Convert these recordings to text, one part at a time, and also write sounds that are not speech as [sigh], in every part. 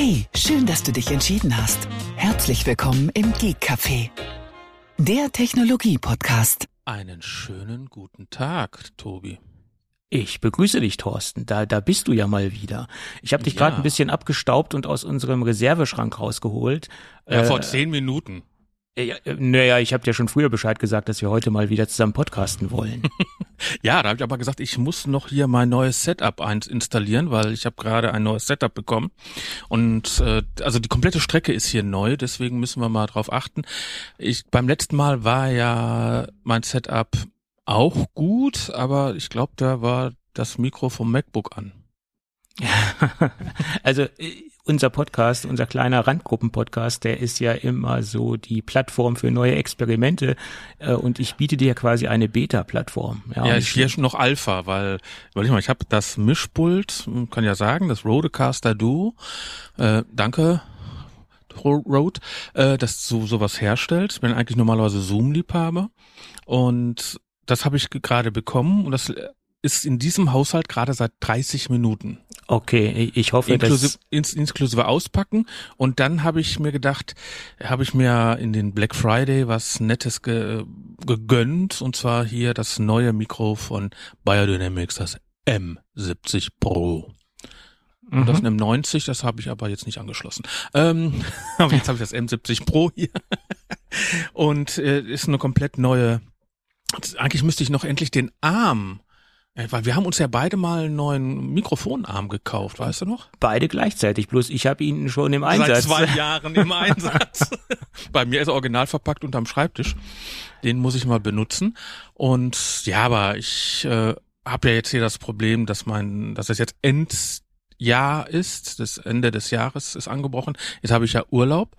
Hey, schön, dass du dich entschieden hast. Herzlich willkommen im Geek Café, der Technologie-Podcast. Einen schönen guten Tag, Tobi. Ich begrüße dich, Thorsten. Da, da bist du ja mal wieder. Ich habe dich Ja. gerade ein bisschen abgestaubt und aus unserem Reserveschrank rausgeholt. Ja, Äh, vor zehn Minuten. ja, äh, naja, ich habe dir schon früher Bescheid gesagt, dass wir heute mal wieder zusammen podcasten wollen. [laughs] Ja, da habe ich aber gesagt, ich muss noch hier mein neues Setup eins installieren, weil ich habe gerade ein neues Setup bekommen. Und äh, also die komplette Strecke ist hier neu, deswegen müssen wir mal drauf achten. Ich beim letzten Mal war ja mein Setup auch gut, aber ich glaube, da war das Mikro vom MacBook an. [laughs] also äh, unser Podcast, unser kleiner Randgruppen-Podcast, der ist ja immer so die Plattform für neue Experimente äh, und ich biete dir quasi eine Beta-Plattform. Ja, und ist hier schon noch Alpha, weil, überleg mal, ich habe das Mischpult, kann ja sagen, das Rodecaster Duo, äh, danke, Ro- Rode, äh, das so sowas herstellt. Ich bin eigentlich normalerweise Zoom-Liebhaber und das habe ich ge- gerade bekommen und das ist in diesem Haushalt gerade seit 30 Minuten. Okay, ich- hoffe, Inklusive, dass ins, inklusive Auspacken. Und dann habe ich mir gedacht, habe ich mir in den Black Friday was Nettes ge, gegönnt. Und zwar hier das neue Mikro von Biodynamics, das M70 Pro. Und das Mhm. M90, das habe ich aber jetzt nicht angeschlossen. Ähm, [laughs] aber jetzt habe ich das M70 Pro hier. [laughs] Und äh, ist eine komplett neue. Eigentlich müsste ich noch endlich den Arm, äh, weil wir haben uns ja beide mal einen neuen Mikrofonarm gekauft, weißt du noch? beide gleichzeitig, bloß ich habe ihn schon im Einsatz. Seit zwei [laughs] Jahren im Einsatz. [laughs] Bei mir ist er original verpackt unterm Schreibtisch. Den muss ich mal benutzen. Und ja, aber ich äh, habe ja jetzt hier das Problem, dass mein, dass es jetzt Endjahr ist. Das Ende des Jahres ist angebrochen. Jetzt habe ich ja Urlaub.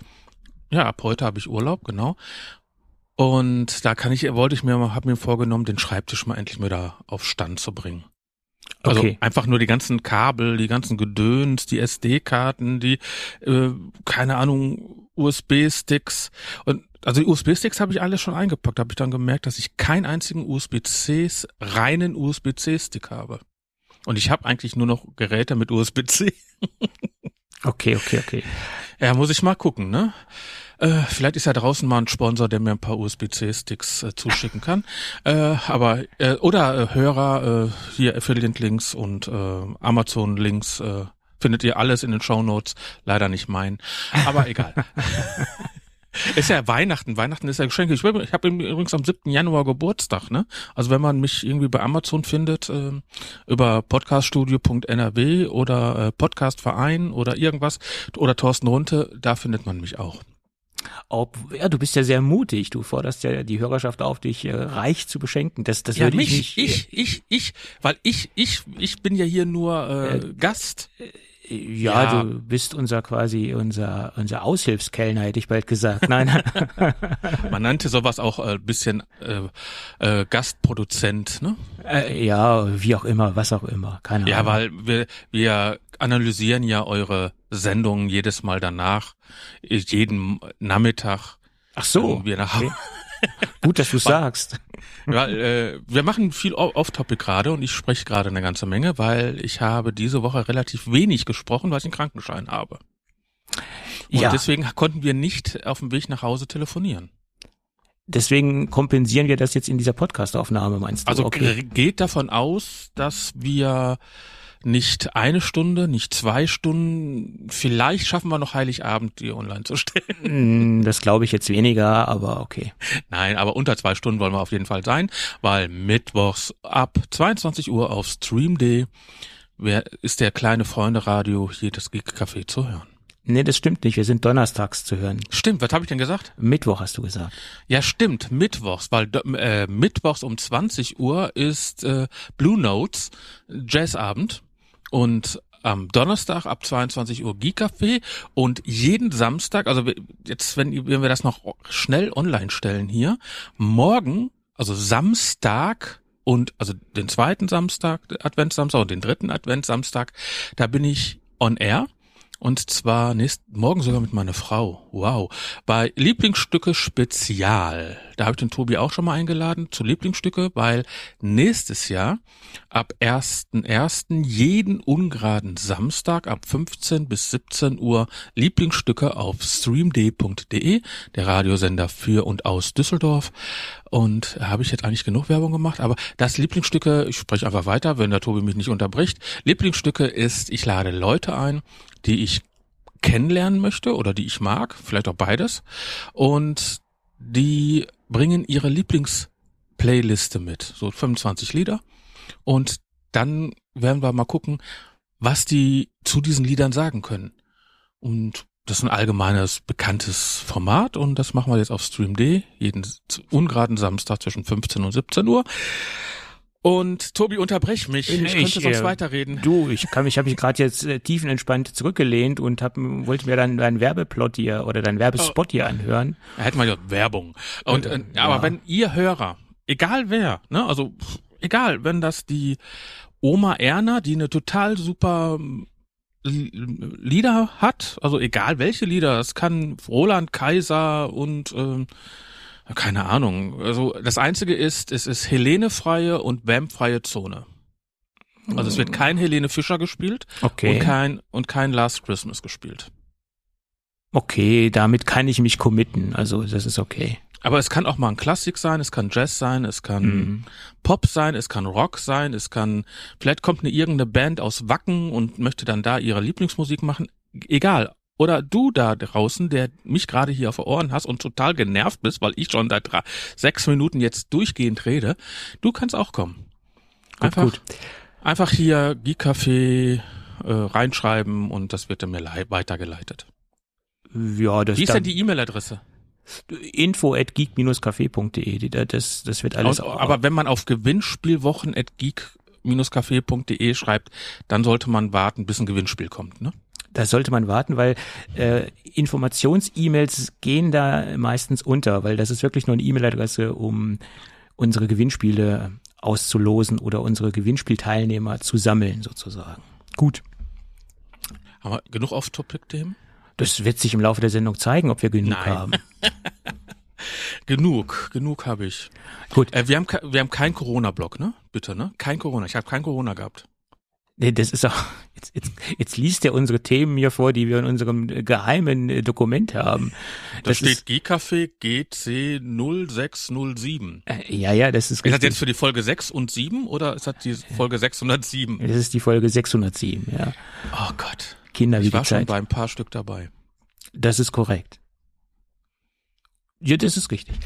Ja, ab heute habe ich Urlaub, genau. Und da kann ich, wollte ich mir mal, habe mir vorgenommen, den Schreibtisch mal endlich wieder auf Stand zu bringen. Also Okay. einfach nur die ganzen Kabel, die ganzen Gedöns, die SD-Karten, die, äh, keine Ahnung, USB-Sticks. Und also die USB-Sticks habe ich alle schon eingepackt. Habe ich dann gemerkt, dass ich keinen einzigen USB-Cs, reinen USB-C-Stick habe. Und ich habe eigentlich nur noch Geräte mit USB-C. Okay, okay, okay. Ja, muss ich mal gucken, ne? Äh, vielleicht ist ja draußen mal ein Sponsor, der mir ein paar USB-C-Sticks äh, zuschicken kann. Äh, aber äh, oder äh, Hörer, äh, hier Affiliate-Links und äh, Amazon-Links äh, findet ihr alles in den Shownotes. Leider nicht mein, aber egal. [laughs] Ist ja Weihnachten. Weihnachten ist ja Geschenke. Ich, ich habe übrigens am 7. Januar Geburtstag, ne? Also wenn man mich irgendwie bei Amazon findet, ähm, über podcaststudio.nrw oder äh, Podcastverein oder irgendwas oder Thorsten Runte, da findet man mich auch. Ob, ja, du bist ja sehr mutig. Du forderst ja die Hörerschaft auf, dich äh, reich zu beschenken. Das, das würde ich nicht. ich, ich, ich, weil ich, ich, ich bin ja hier nur äh, Äh, Gast. Ja, ja. du bist unser quasi unser unser Aushilfskellner, hätte ich bald gesagt. Nein, [laughs] Man nannte sowas auch ein äh, bisschen äh, äh, Gastproduzent, ne? äh, ja, wie auch immer, was auch immer, keine Ja, Ahnung. weil wir, wir analysieren ja eure Sendungen jedes Mal danach, jeden Nachmittag. Ach so, wir nach okay. Gut, dass du sagst. Weil, äh, wir machen viel Off-Topic gerade und ich spreche gerade eine ganze Menge, weil ich habe diese Woche relativ wenig gesprochen, weil ich einen Krankenschein habe. Und Ja. deswegen konnten wir nicht auf dem Weg nach Hause telefonieren. Deswegen kompensieren wir das jetzt in dieser Podcastaufnahme, meinst du? Also okay. geht davon aus, dass wir nicht eine Stunde, nicht zwei Stunden, vielleicht schaffen wir noch Heiligabend, die online zu stellen. Hm, [laughs] Das glaube ich jetzt weniger, aber okay. Nein, aber unter zwei Stunden wollen wir auf jeden Fall sein, weil mittwochs ab 22 Uhr auf Stream.de wer- ist der kleine Freunde-Radio hier das Geek Café zu hören. Nee, das stimmt nicht. Wir sind donnerstags zu hören. Stimmt, was habe ich denn gesagt? Mittwoch hast du gesagt. Ja, stimmt, mittwochs, weil äh, mittwochs um 20 Uhr ist äh, Blue Notes Jazzabend und am Donnerstag ab 22 Uhr Geek Café und jeden Samstag, also jetzt, wenn, wenn wir das noch schnell online stellen hier, morgen, also Samstag und also den zweiten Samstag, Adventssamstag und den dritten Adventssamstag, da bin ich on air Und zwar nächst, morgen sogar mit meiner Frau. Wow. Bei Lieblingsstücke Spezial. Da habe ich den Tobi auch schon mal eingeladen zu Lieblingsstücke, weil nächstes Jahr ab 1.1. jeden ungeraden Samstag ab 15 bis 17 Uhr Lieblingsstücke auf streamd.de, der Radiosender für und aus Düsseldorf. Und habe ich jetzt eigentlich genug Werbung gemacht, aber das Lieblingsstücke, ich spreche einfach weiter, wenn der Tobi mich nicht unterbricht. Lieblingsstücke ist, ich lade Leute ein, die ich kennenlernen möchte oder die ich mag, vielleicht auch beides. Und die bringen ihre Lieblingsplayliste mit, so 25 Lieder. Und dann werden wir mal gucken, was die zu diesen Liedern sagen können. Und das ist ein allgemeines, bekanntes Format und das machen wir jetzt auf Stream.d, jeden ungeraden Samstag zwischen 15 und 17 Uhr. Und Tobi, unterbrech mich. Ich, ich könnte sonst äh, weiterreden. Du, ich kann mich, habe mich gerade jetzt äh, tiefenentspannt zurückgelehnt und hab, wollte mir dann deinen Werbeplot hier oder deinen Werbespot oh. hier anhören. Da hätte man ja Werbung. Und äh, ja. aber wenn ihr Hörer, egal wer, ne, also egal, wenn das die Oma Erna, die eine total super Lieder hat, also egal welche Lieder, es kann Roland Kaiser und ähm, keine Ahnung. Also das Einzige ist, es ist Helene-freie und Vamp-freie Zone. Also es wird kein Helene Fischer gespielt okay. und kein und kein Last Christmas gespielt. Okay, damit kann ich mich committen. Also das ist okay. Aber es kann auch mal ein Klassik sein, es kann Jazz sein, es kann mhm. Pop sein, es kann Rock sein, es kann vielleicht kommt eine irgendeine Band aus Wacken und möchte dann da ihre Lieblingsmusik machen. Egal, oder du da draußen, der mich gerade hier auf Ohren hast und total genervt bist, weil ich schon seit drei, sechs Minuten jetzt durchgehend rede, du kannst auch kommen. Einfach, gut, gut. einfach hier Geek-Café äh, reinschreiben und das wird dann mir weitergeleitet. Ja, das Wie ist denn die E-Mail-Adresse? info at geek-café.de, das, das wird alles. Aus, aber wenn man auf gewinnspielwochen at geek-café.de schreibt, dann sollte man warten, bis ein Gewinnspiel kommt, ne? Da sollte man warten, weil äh, Informations-E-Mails gehen da meistens unter, weil das ist wirklich nur eine E-Mail-Adresse, um unsere Gewinnspiele auszulosen oder unsere Gewinnspielteilnehmer zu sammeln, sozusagen. Gut. Haben wir genug Off-Topic-Themen? Das wird sich im Laufe der Sendung zeigen, ob wir genug Nein. haben. [laughs] genug, genug habe ich. Gut. Äh, wir haben wir haben kein Corona-Block, ne? Bitte, ne? Kein Corona. Ich habe kein Corona gehabt. Nee, das ist auch, jetzt, jetzt, jetzt liest er unsere Themen hier vor, die wir in unserem geheimen äh, Dokument haben. Da steht G-Café GC 0607. Äh, ja, ja, das ist richtig. Ist das jetzt für die Folge 6 und 7 oder ist das die Folge 607? Das ist die Folge 607, ja. Oh Gott. Kinder wie ich war schon bei ein paar Stück dabei. Das ist korrekt. Ja, das ist richtig.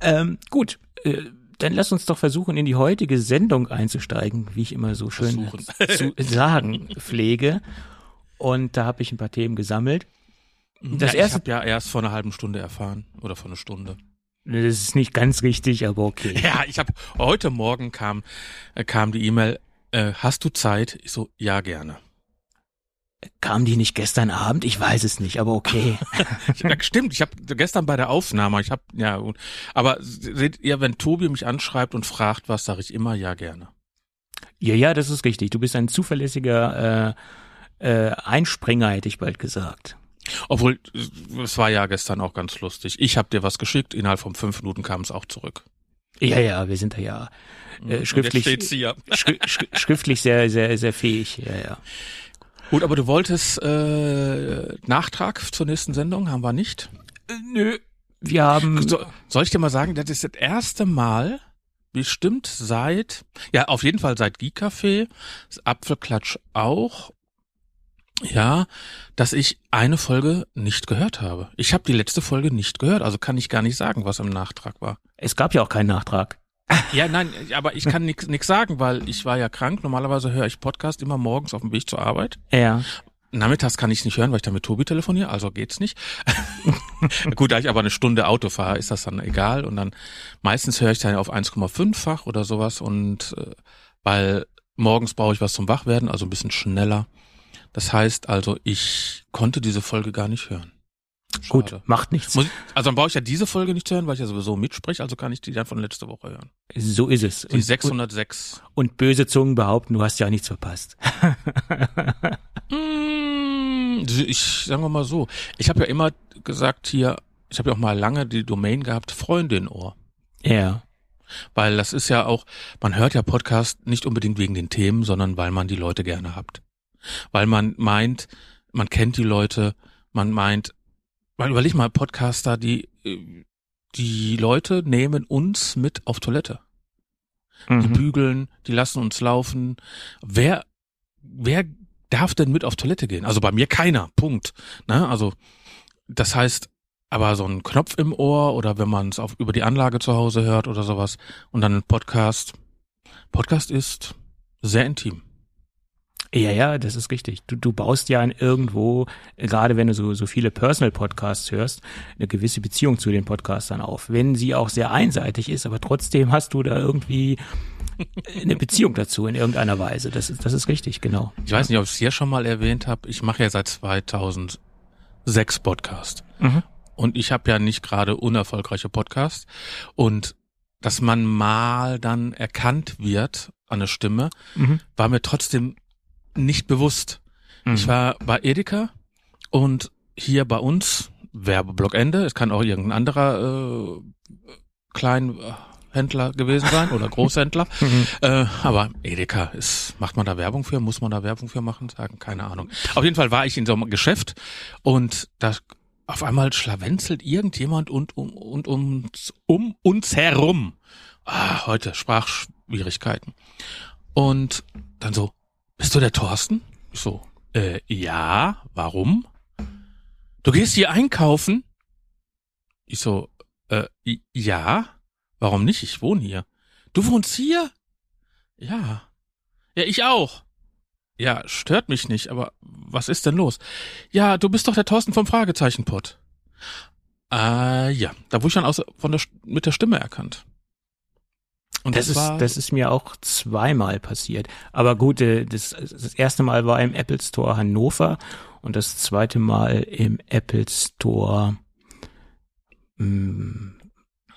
Ähm, gut, äh, dann lass uns doch versuchen, in die heutige Sendung einzusteigen, wie ich immer so schön [laughs] zu sagen pflege. Und da habe ich ein paar Themen gesammelt. Das ja, erste, ich habe ja erst vor einer halben Stunde erfahren oder vor einer Stunde. Das ist nicht ganz richtig, aber okay. [laughs] Ja, ich habe heute Morgen kam äh, kam die E-Mail. Äh, hast du Zeit? Ich so ja gerne. Kam die nicht gestern Abend? Ich weiß es nicht, aber okay. [laughs] ja, stimmt, ich habe gestern bei der Aufnahme, ich habe ja, aber seht ihr, wenn Tobi mich anschreibt und fragt was, sage ich immer ja gerne. Ja, ja, das ist richtig. Du bist ein zuverlässiger äh, äh, Einspringer, hätte ich bald gesagt. Obwohl, es war ja gestern auch ganz lustig. Ich habe dir was geschickt, innerhalb von fünf Minuten kam es auch zurück. Ja, ja, wir sind da ja äh, schriftlich, schri schriftlich sehr, sehr, sehr fähig. Ja, ja. Gut, aber du wolltest äh, Nachtrag zur nächsten Sendung, haben wir nicht? Äh, nö. Wir haben. So, soll ich dir mal sagen, das ist das erste Mal, bestimmt seit, ja, auf jeden Fall seit Geek Café, Apfelklatsch auch, ja, dass ich eine Folge nicht gehört habe. Ich habe die letzte Folge nicht gehört, also kann ich gar nicht sagen, was im Nachtrag war. Es gab ja auch keinen Nachtrag. Ja, nein, aber ich kann nichts sagen, weil ich war ja krank. Normalerweise höre ich Podcast immer morgens auf dem Weg zur Arbeit. Ja. Nachmittags kann ich es nicht hören, weil ich da mit Tobi telefoniere, also geht's nicht. [laughs] Gut, da ich aber eine Stunde Auto fahre, ist das dann egal. Und dann meistens höre ich dann auf 1,5-fach oder sowas und äh, weil morgens brauche ich was zum Wachwerden, also ein bisschen schneller. Das heißt also, ich konnte diese Folge gar nicht hören. Schade. Gut, macht nichts. Muss, also dann brauche ich ja diese Folge nicht hören, weil ich ja sowieso mitspreche, also kann ich die dann von letzter Woche hören. So ist es. Die und, 606. Und böse Zungen behaupten, du hast ja nichts verpasst. [laughs] Mm, ich sagen wir mal so, ich habe ja immer gesagt hier, ich habe ja auch mal lange die Domain gehabt, Freundin-Ohr. Ja. Weil das ist ja auch, man hört ja Podcast nicht unbedingt wegen den Themen, sondern weil man die Leute gerne habt. Weil man meint, man kennt die Leute, man meint, weil überleg mal, Podcaster, die, die Leute nehmen uns mit auf Toilette. Die Mhm. bügeln, die lassen uns laufen. Wer, wer darf denn mit auf Toilette gehen? Also bei mir keiner. Punkt. Ne? Also das heißt, aber so ein Knopf im Ohr oder wenn man es auf über die Anlage zu Hause hört oder sowas und dann ein Podcast. Podcast ist sehr intim. Ja, ja, das ist richtig. Du, du baust ja an irgendwo, gerade wenn du so, so viele Personal-Podcasts hörst, eine gewisse Beziehung zu den Podcastern auf. Wenn sie auch sehr einseitig ist, aber trotzdem hast du da irgendwie eine Beziehung dazu in irgendeiner Weise. Das ist, das ist richtig, genau. Ich weiß nicht, ob ich es hier schon mal erwähnt habe. Ich mache ja seit 2006 Podcast. Mhm. Und ich habe ja nicht gerade unerfolgreiche Podcasts. Und dass man mal dann erkannt wird an der Stimme, Mhm. war mir trotzdem nicht bewusst. Mhm. Ich war bei Edeka und hier bei uns, Werbeblockende, es kann auch irgendein anderer äh, Kleinhändler gewesen sein oder Großhändler. [laughs] Mhm. Äh, aber Edeka ist, macht man da Werbung für? Muss man da Werbung für machen? Sagen, keine Ahnung. Auf jeden Fall war ich in so einem Geschäft und da auf einmal schlawenzelt irgendjemand und um, und uns, um uns herum. Ah, heute Sprachschwierigkeiten. Und dann so, bist du der Thorsten? Ich so, äh, ja, warum? Du gehst hier einkaufen? Ich so, äh, ja, warum nicht? Ich wohne hier. Du wohnst hier? Ja. Ja, ich auch. Ja, stört mich nicht, aber was ist denn los? Ja, du bist doch der Thorsten vom Fragezeichenpot. Äh, ja, da wurde ich dann aus, von der, mit der Stimme erkannt. Und Das, das, ist, das ist mir auch zweimal passiert. Aber gut, äh, das, das erste Mal war im Apple Store Hannover und das zweite Mal im Apple Store, mh,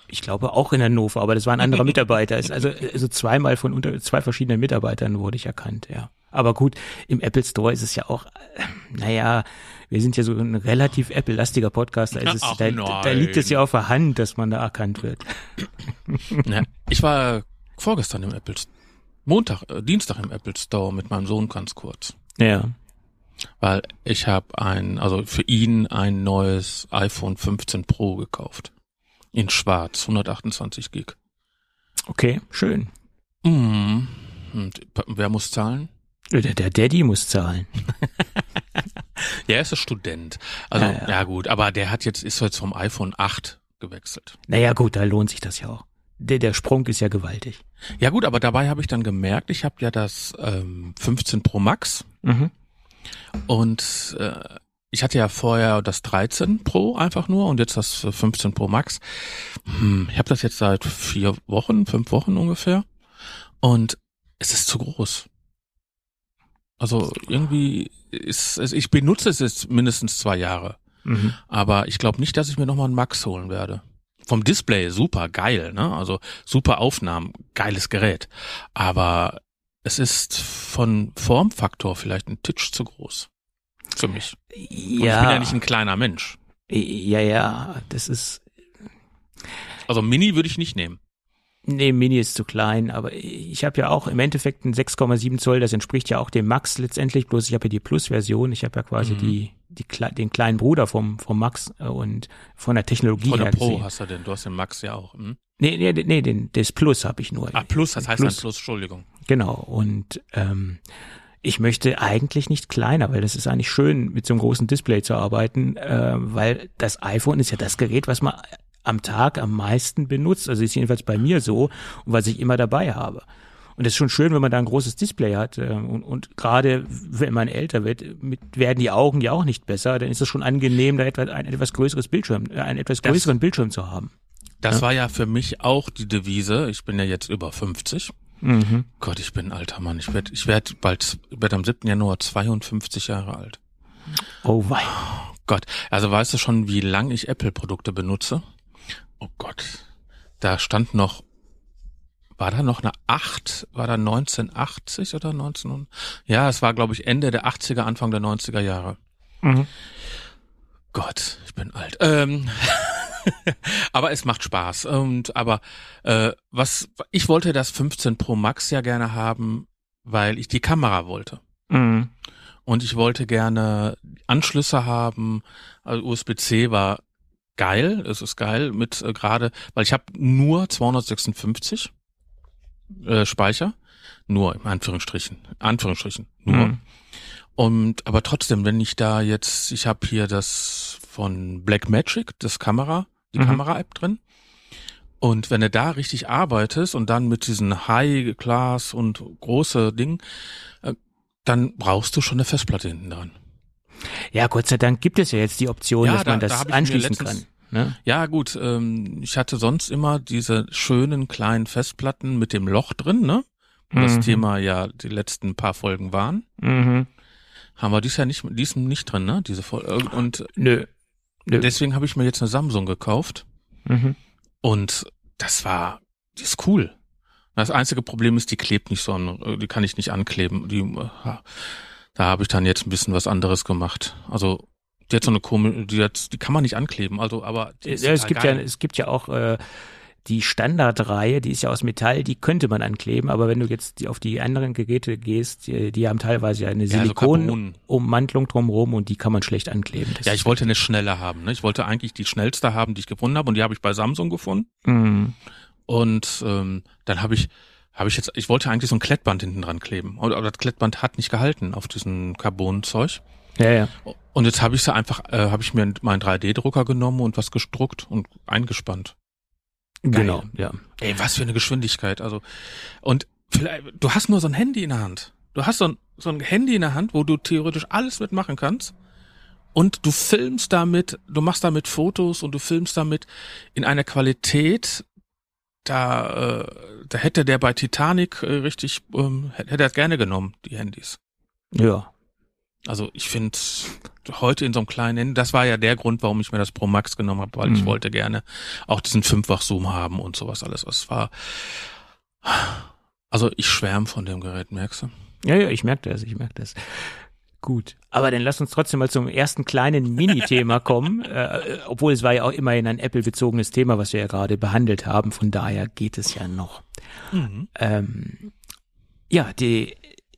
ich glaube auch in Hannover, aber das war ein anderer [laughs] Mitarbeiter. Also, also zweimal von unter zwei verschiedenen Mitarbeitern wurde ich erkannt, ja. Aber gut, im Apple Store ist es ja auch, äh, naja, wir sind ja so ein relativ Apple-lastiger Podcast, da, ist es, Ach, da, da liegt es ja auf der Hand, dass man da erkannt wird. [laughs] Ja, ich war vorgestern im Apple Montag, äh, Dienstag im Apple Store mit meinem Sohn ganz kurz. Ja. Weil ich habe ein, also für ihn ein neues iPhone 15 Pro gekauft. In schwarz, 128 Gig. Okay, schön. Mhm. Und wer muss zahlen? Der, der Daddy muss zahlen. [laughs] Ja, er ist ein Student. Also, Ja, ja, ja. gut, aber der hat jetzt, ist jetzt vom iPhone 8 gewechselt. Naja, gut, da lohnt sich das ja auch. Der, der Sprung ist ja gewaltig. Ja gut, aber dabei habe ich dann gemerkt, ich habe ja das ähm, 15 Pro Max Mhm. und äh, ich hatte ja vorher das 13 Pro einfach nur und jetzt das äh, 15 Pro Max. Hm, ich habe das jetzt seit vier Wochen, fünf Wochen ungefähr und es ist zu groß. Also irgendwie ist es, ich benutze es jetzt mindestens zwei Jahre, Mhm. aber ich glaube nicht, dass ich mir nochmal einen Max holen werde. Vom Display super geil, ne? Also super Aufnahmen, geiles Gerät. Aber es ist von Formfaktor vielleicht ein Titch zu groß. Für mich. Und Ja, ich bin ja nicht ein kleiner Mensch. ja, ja, das ist, Also Mini würde ich nicht nehmen. Nee, Mini ist zu klein, aber ich habe ja auch im Endeffekt ein 6,7 Zoll, das entspricht ja auch dem Max letztendlich, bloß ich habe ja die Plus-Version, ich habe ja quasi Mhm. die, die, den kleinen Bruder vom, vom Max äh, und von der Technologie Von her der Pro gesehen. hast du denn. Du hast den Max ja auch. Hm? Nee, nee, nee, den, das Plus habe ich nur. Ah, Plus, das heißt Plus. dann Plus, Entschuldigung. Genau. Und ähm, ich möchte eigentlich nicht kleiner, weil das ist eigentlich schön, mit so einem großen Display zu arbeiten, äh, weil das iPhone ist ja das Gerät, was man am Tag am meisten benutzt. Also ist jedenfalls bei mir so und was ich immer dabei habe. Und es ist schon schön, wenn man da ein großes Display hat. Äh, und, und gerade wenn man älter wird, mit, werden die Augen ja auch nicht besser. Dann ist es schon angenehm, da etwas, ein etwas größeres Bildschirm, äh, einen etwas Das- größeren Bildschirm zu haben. Das Ja. war ja für mich auch die Devise. Ich bin ja jetzt über 50. Mhm. Gott, ich bin ein alter Mann. Ich werde ich werd bald, werd am 7. Januar 52 Jahre alt. Oh wei. Gott, also weißt du schon, wie lang ich Apple-Produkte benutze? Oh Gott, da stand noch, war da noch eine 8? War da 1980 oder 1900? Ja, es war, glaube ich, Ende der 80er, Anfang der 90er Jahre. Mhm. Gott, ich bin alt. Ähm, [laughs] aber es macht Spaß. Und aber äh, was ich wollte das 15 Pro Max ja gerne haben, weil ich die Kamera wollte. Mhm. Und ich wollte gerne Anschlüsse haben. Also USB-C war geil, es ist geil mit äh, gerade, weil ich habe nur 256 äh, Speicher, nur in Anführungsstrichen, Anführungsstrichen, nur. Mhm. Und aber trotzdem, wenn ich da jetzt, ich habe hier das von Blackmagic, das Kamera, die mhm. Kamera-App drin. Und wenn du da richtig arbeitest und dann mit diesen High Class und große Ding, äh, dann brauchst du schon eine Festplatte hinten dran. Ja, Gott sei Dank gibt es ja jetzt die Option, ja, dass da, man das da anschließen letztens, kann. Ne? Ja, gut. Ähm, ich hatte sonst immer diese schönen kleinen Festplatten mit dem Loch drin, ne? Mhm. Das Thema ja die letzten paar Folgen waren. Mhm. Haben wir dies ja nicht, dies nicht drin, ne? Diese Folge. Und Nö. Nö. deswegen habe ich mir jetzt eine Samsung gekauft. Mhm. Und das war, die ist cool. Das einzige Problem ist, die klebt nicht so an, die kann ich nicht ankleben. Die, äh, da habe ich dann jetzt ein bisschen was anderes gemacht. Also die hat so eine komische, die, hat, die kann man nicht ankleben. Also, aber ja, es gibt ja, es gibt ja auch äh, die Standardreihe, die ist ja aus Metall, die könnte man ankleben, aber wenn du jetzt auf die anderen Geräte gehst, die, die haben teilweise ja eine Silikonummantelung ja, so drumherum und die kann man schlecht ankleben. Das ja, ich wollte eine schnelle haben. Ne? Ich wollte eigentlich die schnellste haben, die ich gefunden habe und die habe ich bei Samsung gefunden. Mhm. Und ähm, dann habe ich habe ich jetzt, ich wollte eigentlich so ein Klettband hinten dran kleben, aber das Klettband hat nicht gehalten auf diesem Carbon-Zeug. Ja, ja. Und jetzt habe ich sie einfach, äh, habe ich mir meinen 3D-Drucker genommen und was gedruckt und eingespannt. Geil. Genau, ja. Ey, was für eine Geschwindigkeit. Also und vielleicht, du hast nur so ein Handy in der Hand. Du hast so ein, so ein Handy in der Hand, wo du theoretisch alles mitmachen kannst. Und du filmst damit, du machst damit Fotos und du filmst damit in einer Qualität, da, äh, da hätte der bei Titanic äh, richtig, ähm, hätte er gerne genommen, die Handys. Ja. Also ich finde heute in so einem kleinen Handy, das war ja der Grund, warum ich mir das Pro Max genommen habe, weil mhm. ich wollte gerne auch diesen Fünffach-Zoom haben und sowas alles. Es war, also ich schwärme von dem Gerät, merkst du? Ja, ja, ich merke das, ich merke das. Gut, aber dann lass uns trotzdem mal zum ersten kleinen Mini-Thema [laughs] kommen, äh, obwohl es war ja auch immerhin ein Apple-bezogenes Thema, was wir ja gerade behandelt haben, von daher geht es ja noch. Mhm. Ähm, ja, die,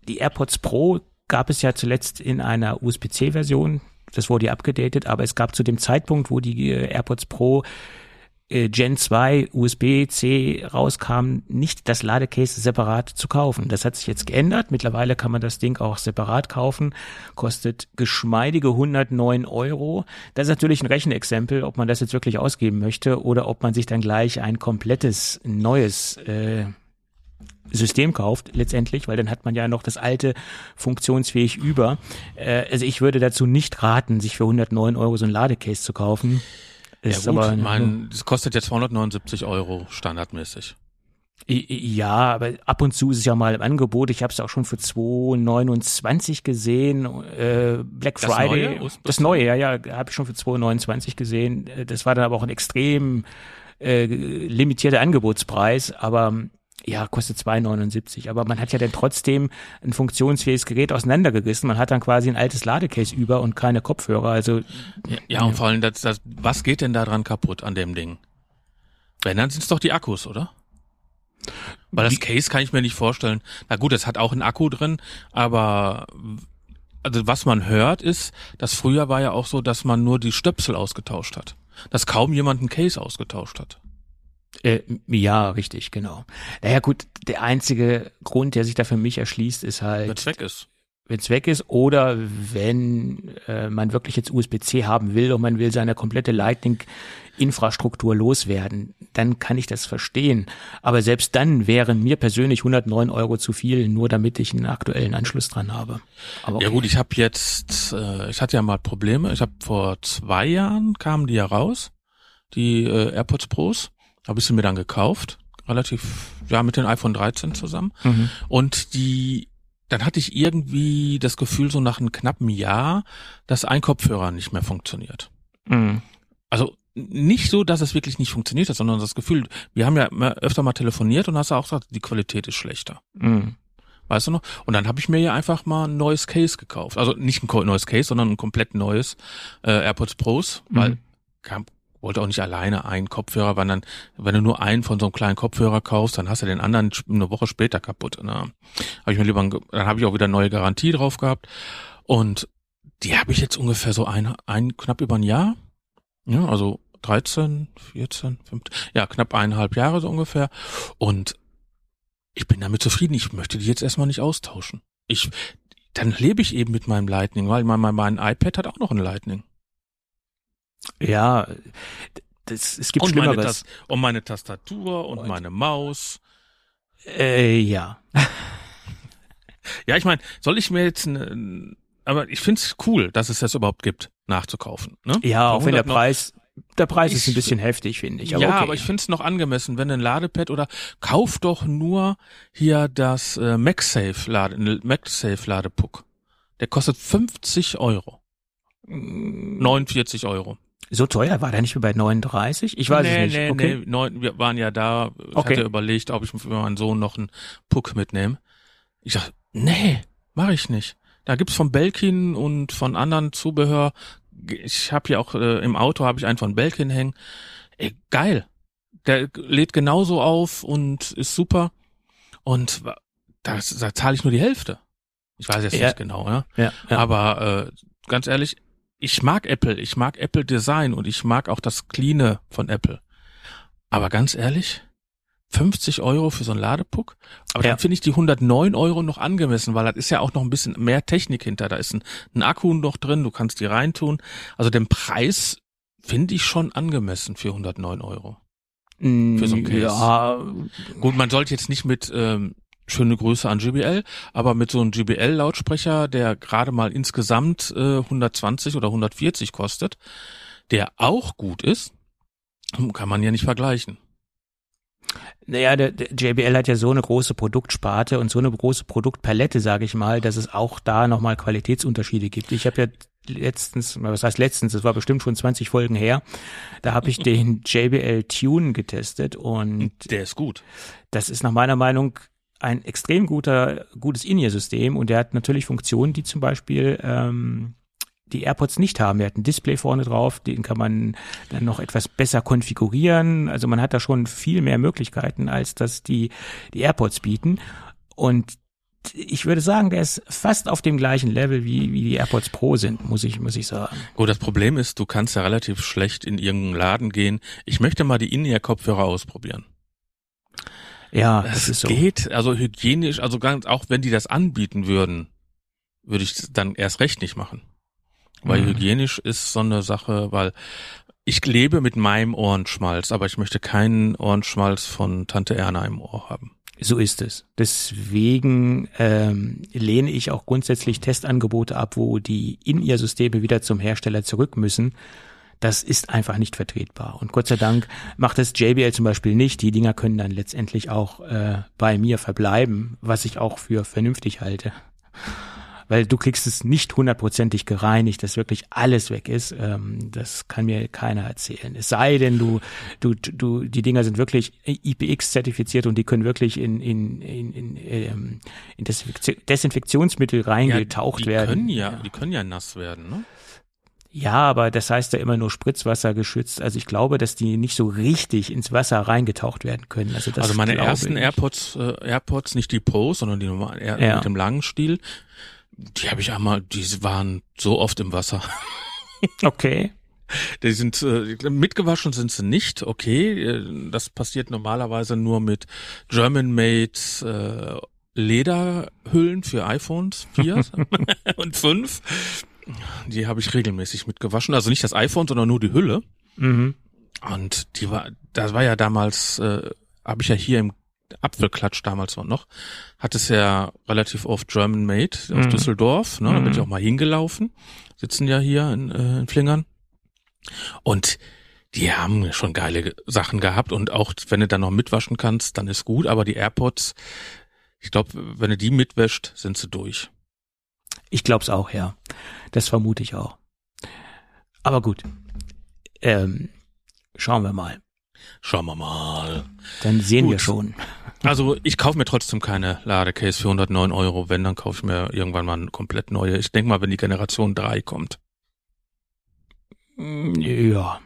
die AirPods Pro gab es ja zuletzt in einer USB-C-Version, das wurde ja abgedatet, aber es gab zu dem Zeitpunkt, wo die äh, AirPods Pro Gen 2 USB-C rauskam, nicht das Ladecase separat zu kaufen. Das hat sich jetzt geändert. Mittlerweile kann man das Ding auch separat kaufen. Kostet geschmeidige 109 Euro. Das ist natürlich ein Rechenexempel, ob man das jetzt wirklich ausgeben möchte oder ob man sich dann gleich ein komplettes neues äh, System kauft letztendlich, weil dann hat man ja noch das alte funktionsfähig über. Äh, also ich würde dazu nicht raten, sich für 109 Euro so ein Ladecase zu kaufen. Ist ja gut, aber, mein, das kostet ja 279 Euro standardmäßig. Ja, aber ab und zu ist es ja mal im Angebot. Ich habe es auch schon für 2,29 gesehen. Äh, Black das Friday. Neue, das neue, ja, ja, habe ich schon für 2,29 gesehen. Äh, das war dann aber auch ein extrem äh, limitierter Angebotspreis. Aber ja, kostet 2,79. Aber man hat ja dann trotzdem ein funktionsfähiges Gerät auseinandergerissen. Man hat dann quasi ein altes Ladecase über und keine Kopfhörer. Also ja, ja und vor allem, das, das, was geht denn da dran kaputt an dem Ding? Wenn, dann sind es doch die Akkus, oder? Weil das Case kann ich mir nicht vorstellen. Na gut, es hat auch einen Akku drin, aber also was man hört ist, dass früher war ja auch so, dass man nur die Stöpsel ausgetauscht hat. Dass kaum jemand ein Case ausgetauscht hat. Äh, ja, richtig, genau. Naja, gut, der einzige Grund, der sich da für mich erschließt, ist halt. Wenn es weg ist. Wenn es weg ist oder wenn äh, man wirklich jetzt USB-C haben will und man will seine komplette Lightning-Infrastruktur loswerden, dann kann ich das verstehen. Aber selbst dann wären mir persönlich 109 Euro zu viel, nur damit ich einen aktuellen Anschluss dran habe. Aber okay. Ja gut, ich habe jetzt, äh, ich hatte ja mal Probleme. Ich habe vor zwei Jahren kamen die ja raus, die äh, AirPods Pros habe ich sie mir dann gekauft, relativ, ja, mit den iPhone 13 zusammen. Mhm. Und die, dann hatte ich irgendwie das Gefühl, so nach einem knappen Jahr, dass ein Kopfhörer nicht mehr funktioniert. Mhm. Also nicht so, dass es wirklich nicht funktioniert hat, sondern das Gefühl, wir haben ja öfter mal telefoniert und hast auch gesagt, die Qualität ist schlechter. Mhm. Weißt du noch? Und dann habe ich mir ja einfach mal ein neues Case gekauft. Also nicht ein neues Case, sondern ein komplett neues äh, AirPods Pros, weil Mhm. kam, wollte auch nicht alleine einen Kopfhörer, weil dann, wenn du nur einen von so einem kleinen Kopfhörer kaufst, dann hast du den anderen eine Woche später kaputt. Ne? Hab ich mir lieber, dann habe ich auch wieder neue Garantie drauf gehabt. Und die habe ich jetzt ungefähr so ein, ein knapp über ein Jahr. Ja, also 13, 14, 15, ja, knapp eineinhalb Jahre so ungefähr. Und ich bin damit zufrieden. Ich möchte die jetzt erstmal nicht austauschen. Ich, dann lebe ich eben mit meinem Lightning, weil mein, mein, mein iPad hat auch noch ein Lightning. Ja, das, es gibt Und meine, Schlimmeres. Tas und meine Tastatur und, Und- meine Maus. Äh, ja. Ja, ich meine, soll ich mir jetzt eine, aber ich find's cool, dass es das überhaupt gibt, nachzukaufen. Ne? Ja, auch wenn der 100 noch- Preis, der Preis ist ein bisschen heftig, finde ich. ja, Aber okay. aber ich find's noch angemessen, wenn ein Ladepad oder kauf doch nur hier das äh, MagSafe Lade, MagSafe Ladepuck. Der kostet 50 Euro. Mm, 49 Euro. So teuer war der nicht mehr bei 39? Ich weiß nee, es nicht. Nee, okay. nee, neun, wir waren ja da. Ich Okay. hatte überlegt, ob ich für meinen Sohn noch einen Puck mitnehme. Ich sag, nee, mache ich nicht. Da gibt's von Belkin und von anderen Zubehör. Ich habe hier auch äh, im Auto habe ich einen von Belkin hängen. Ey, geil. Der lädt genauso auf und ist super. Und da, da zahle ich nur die Hälfte. Ich weiß jetzt Ja. nicht genau, ja. Ja, ja. Aber äh, ganz ehrlich, ich mag Apple, ich mag Apple Design und ich mag auch das Cleane von Apple. Aber ganz ehrlich, 50 Euro für so einen Ladepuck? Aber Ja. dann finde ich die 109 Euro noch angemessen, weil das ist ja auch noch ein bisschen mehr Technik hinter. Da ist ein, ein Akku noch drin, du kannst die reintun. Also den Preis finde ich schon angemessen für 109 Euro. Mm, für so ein Case. Ja, Gut, man sollte jetzt nicht mit ähm, schöne Grüße an JBL, aber mit so einem JBL-Lautsprecher, der gerade mal insgesamt äh, 120 oder 140 kostet, der auch gut ist, kann man ja nicht vergleichen. Naja, der, der JBL hat ja so eine große Produktsparte und so eine große Produktpalette, sage ich mal, dass es auch da nochmal Qualitätsunterschiede gibt. Ich habe ja letztens, was heißt letztens, das war bestimmt schon 20 Folgen her, da habe ich [laughs] den JBL Tune getestet und Der ist gut. das ist nach meiner Meinung ein extrem guter, gutes In-Ear-System und der hat natürlich Funktionen, die zum Beispiel ähm, die AirPods nicht haben. Er hat ein Display vorne drauf, den kann man dann noch etwas besser konfigurieren. Also man hat da schon viel mehr Möglichkeiten, als das die, die AirPods bieten. Und ich würde sagen, der ist fast auf dem gleichen Level wie, wie die AirPods Pro sind, muss ich, muss ich sagen. Gut, das Problem ist, du kannst ja relativ schlecht in irgendeinen Laden gehen. Ich möchte mal die In-Ear-Kopfhörer ausprobieren. Ja, das ist so. geht, also hygienisch, also ganz, auch wenn die das anbieten würden, würde ich dann erst recht nicht machen. Weil Mhm. hygienisch ist so eine Sache, weil ich lebe mit meinem Ohrenschmalz, aber ich möchte keinen Ohrenschmalz von Tante Erna im Ohr haben. So ist es. Deswegen ähm, lehne ich auch grundsätzlich Testangebote ab, wo die in ihr Systeme wieder zum Hersteller zurück müssen. Das ist einfach nicht vertretbar. Und Gott sei Dank macht es JBL zum Beispiel nicht. Die Dinger können dann letztendlich auch äh, bei mir verbleiben, was ich auch für vernünftig halte. Weil du kriegst es nicht hundertprozentig gereinigt, dass wirklich alles weg ist. Ähm, das kann mir keiner erzählen. Es sei denn, du, du, du, die Dinger sind wirklich IPX zertifiziert und die können wirklich in, in, in, in, ähm, in Desinfektion- Desinfektionsmittel reingetaucht die werden. Können ja, die können ja nass werden, ne? Ja, aber das heißt ja immer nur Spritzwasser geschützt. Also ich glaube, dass die nicht so richtig ins Wasser reingetaucht werden können. Also, das also meine ersten ich. AirPods, äh, AirPods, nicht die Pros, sondern die normalen Air Ja. mit dem langen Stiel, die habe ich einmal, die waren so oft im Wasser. [laughs] Okay. Die sind äh, mitgewaschen sind sie nicht, okay. äh, Das passiert normalerweise nur mit German-made äh, Lederhüllen für iPhones 4 [laughs] [laughs] und 5. Die habe ich regelmäßig mitgewaschen. Also nicht das iPhone, sondern nur die Hülle. Mhm. Und die war, das war ja damals, äh, habe ich ja hier im Apfelklatsch damals noch, hat es ja relativ oft German Made aus Mhm. Düsseldorf, ne? Da bin ich Mhm. auch mal hingelaufen, sitzen ja hier in, äh, in Flingern. Und die haben schon geile Ge- Sachen gehabt und auch wenn du dann noch mitwaschen kannst, dann ist gut, aber die AirPods, ich glaube, wenn du die mitwäscht, sind sie durch. Ich glaub's auch, ja. Das vermute ich auch. Aber gut. Ähm, schauen wir mal. Schauen wir mal. Dann sehen Gut. wir schon. Also ich kaufe mir trotzdem keine Ladecase für 109 Euro. Wenn, dann kaufe ich mir irgendwann mal eine komplett neue. Ich denke mal, wenn die Generation 3 kommt. Mm, Ja.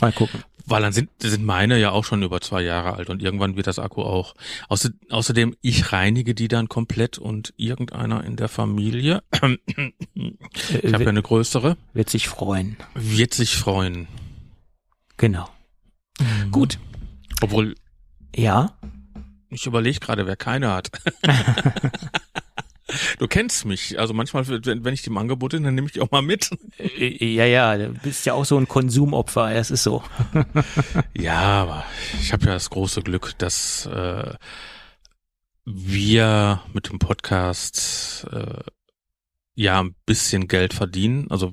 Mal gucken. Weil dann sind, sind meine ja auch schon über zwei Jahre alt und irgendwann wird das Akku auch. Außer, außerdem, ich reinige die dann komplett und irgendeiner in der Familie, [clears throat] ich habe ja eine größere, wird sich freuen. wird sich freuen. Genau. Gut. Obwohl, Ja. ich überlege gerade, wer keine hat. [laughs] du kennst mich. Also manchmal, wenn, ich die im Angebot bin, dann nehme ich die auch mal mit. Äh, Ja, ja, du bist ja auch so ein Konsumopfer, das ist so. [laughs] Ja, aber ich habe ja das große Glück, dass äh, wir mit dem Podcast äh, ja ein bisschen Geld verdienen, also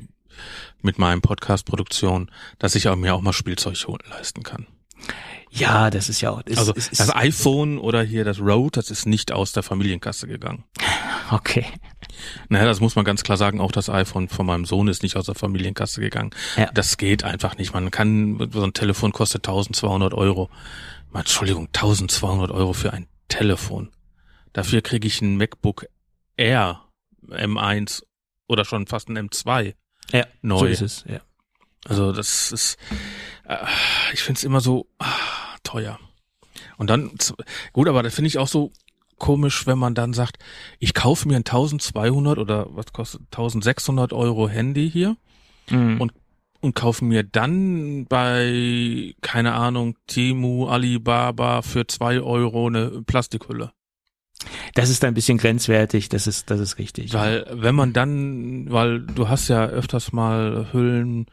mit meinem Podcast-Produktion, dass ich auch mir auch mal Spielzeug holen leisten kann. Ja, das ist ja auch. Ist, also ist, ist, das iPhone oder hier das Rode, das ist nicht aus der Familienkasse gegangen. [laughs] okay. Naja, das muss man ganz klar sagen, auch das iPhone von meinem Sohn ist nicht aus der Familienkasse gegangen. Ja. Das geht einfach nicht. Man kann, so ein Telefon kostet 1200 Euro. Mal, Entschuldigung, 1200 Euro für ein Telefon. Dafür kriege ich ein MacBook Air M1 oder schon fast ein M2 Ja, neu. so ist es. Ja. Also das ist, äh, ich finde es immer so ah, teuer. Und dann, gut, aber das finde ich auch so komisch, wenn man dann sagt, ich kaufe mir ein 1200 oder was kostet 1600 Euro Handy hier Mhm. Und- und kaufe mir dann bei, keine Ahnung, Timu, Alibaba für zwei Euro eine Plastikhülle. Das ist ein bisschen grenzwertig, das ist, das ist richtig. Weil wenn man dann, weil du hast ja öfters mal Hüllen,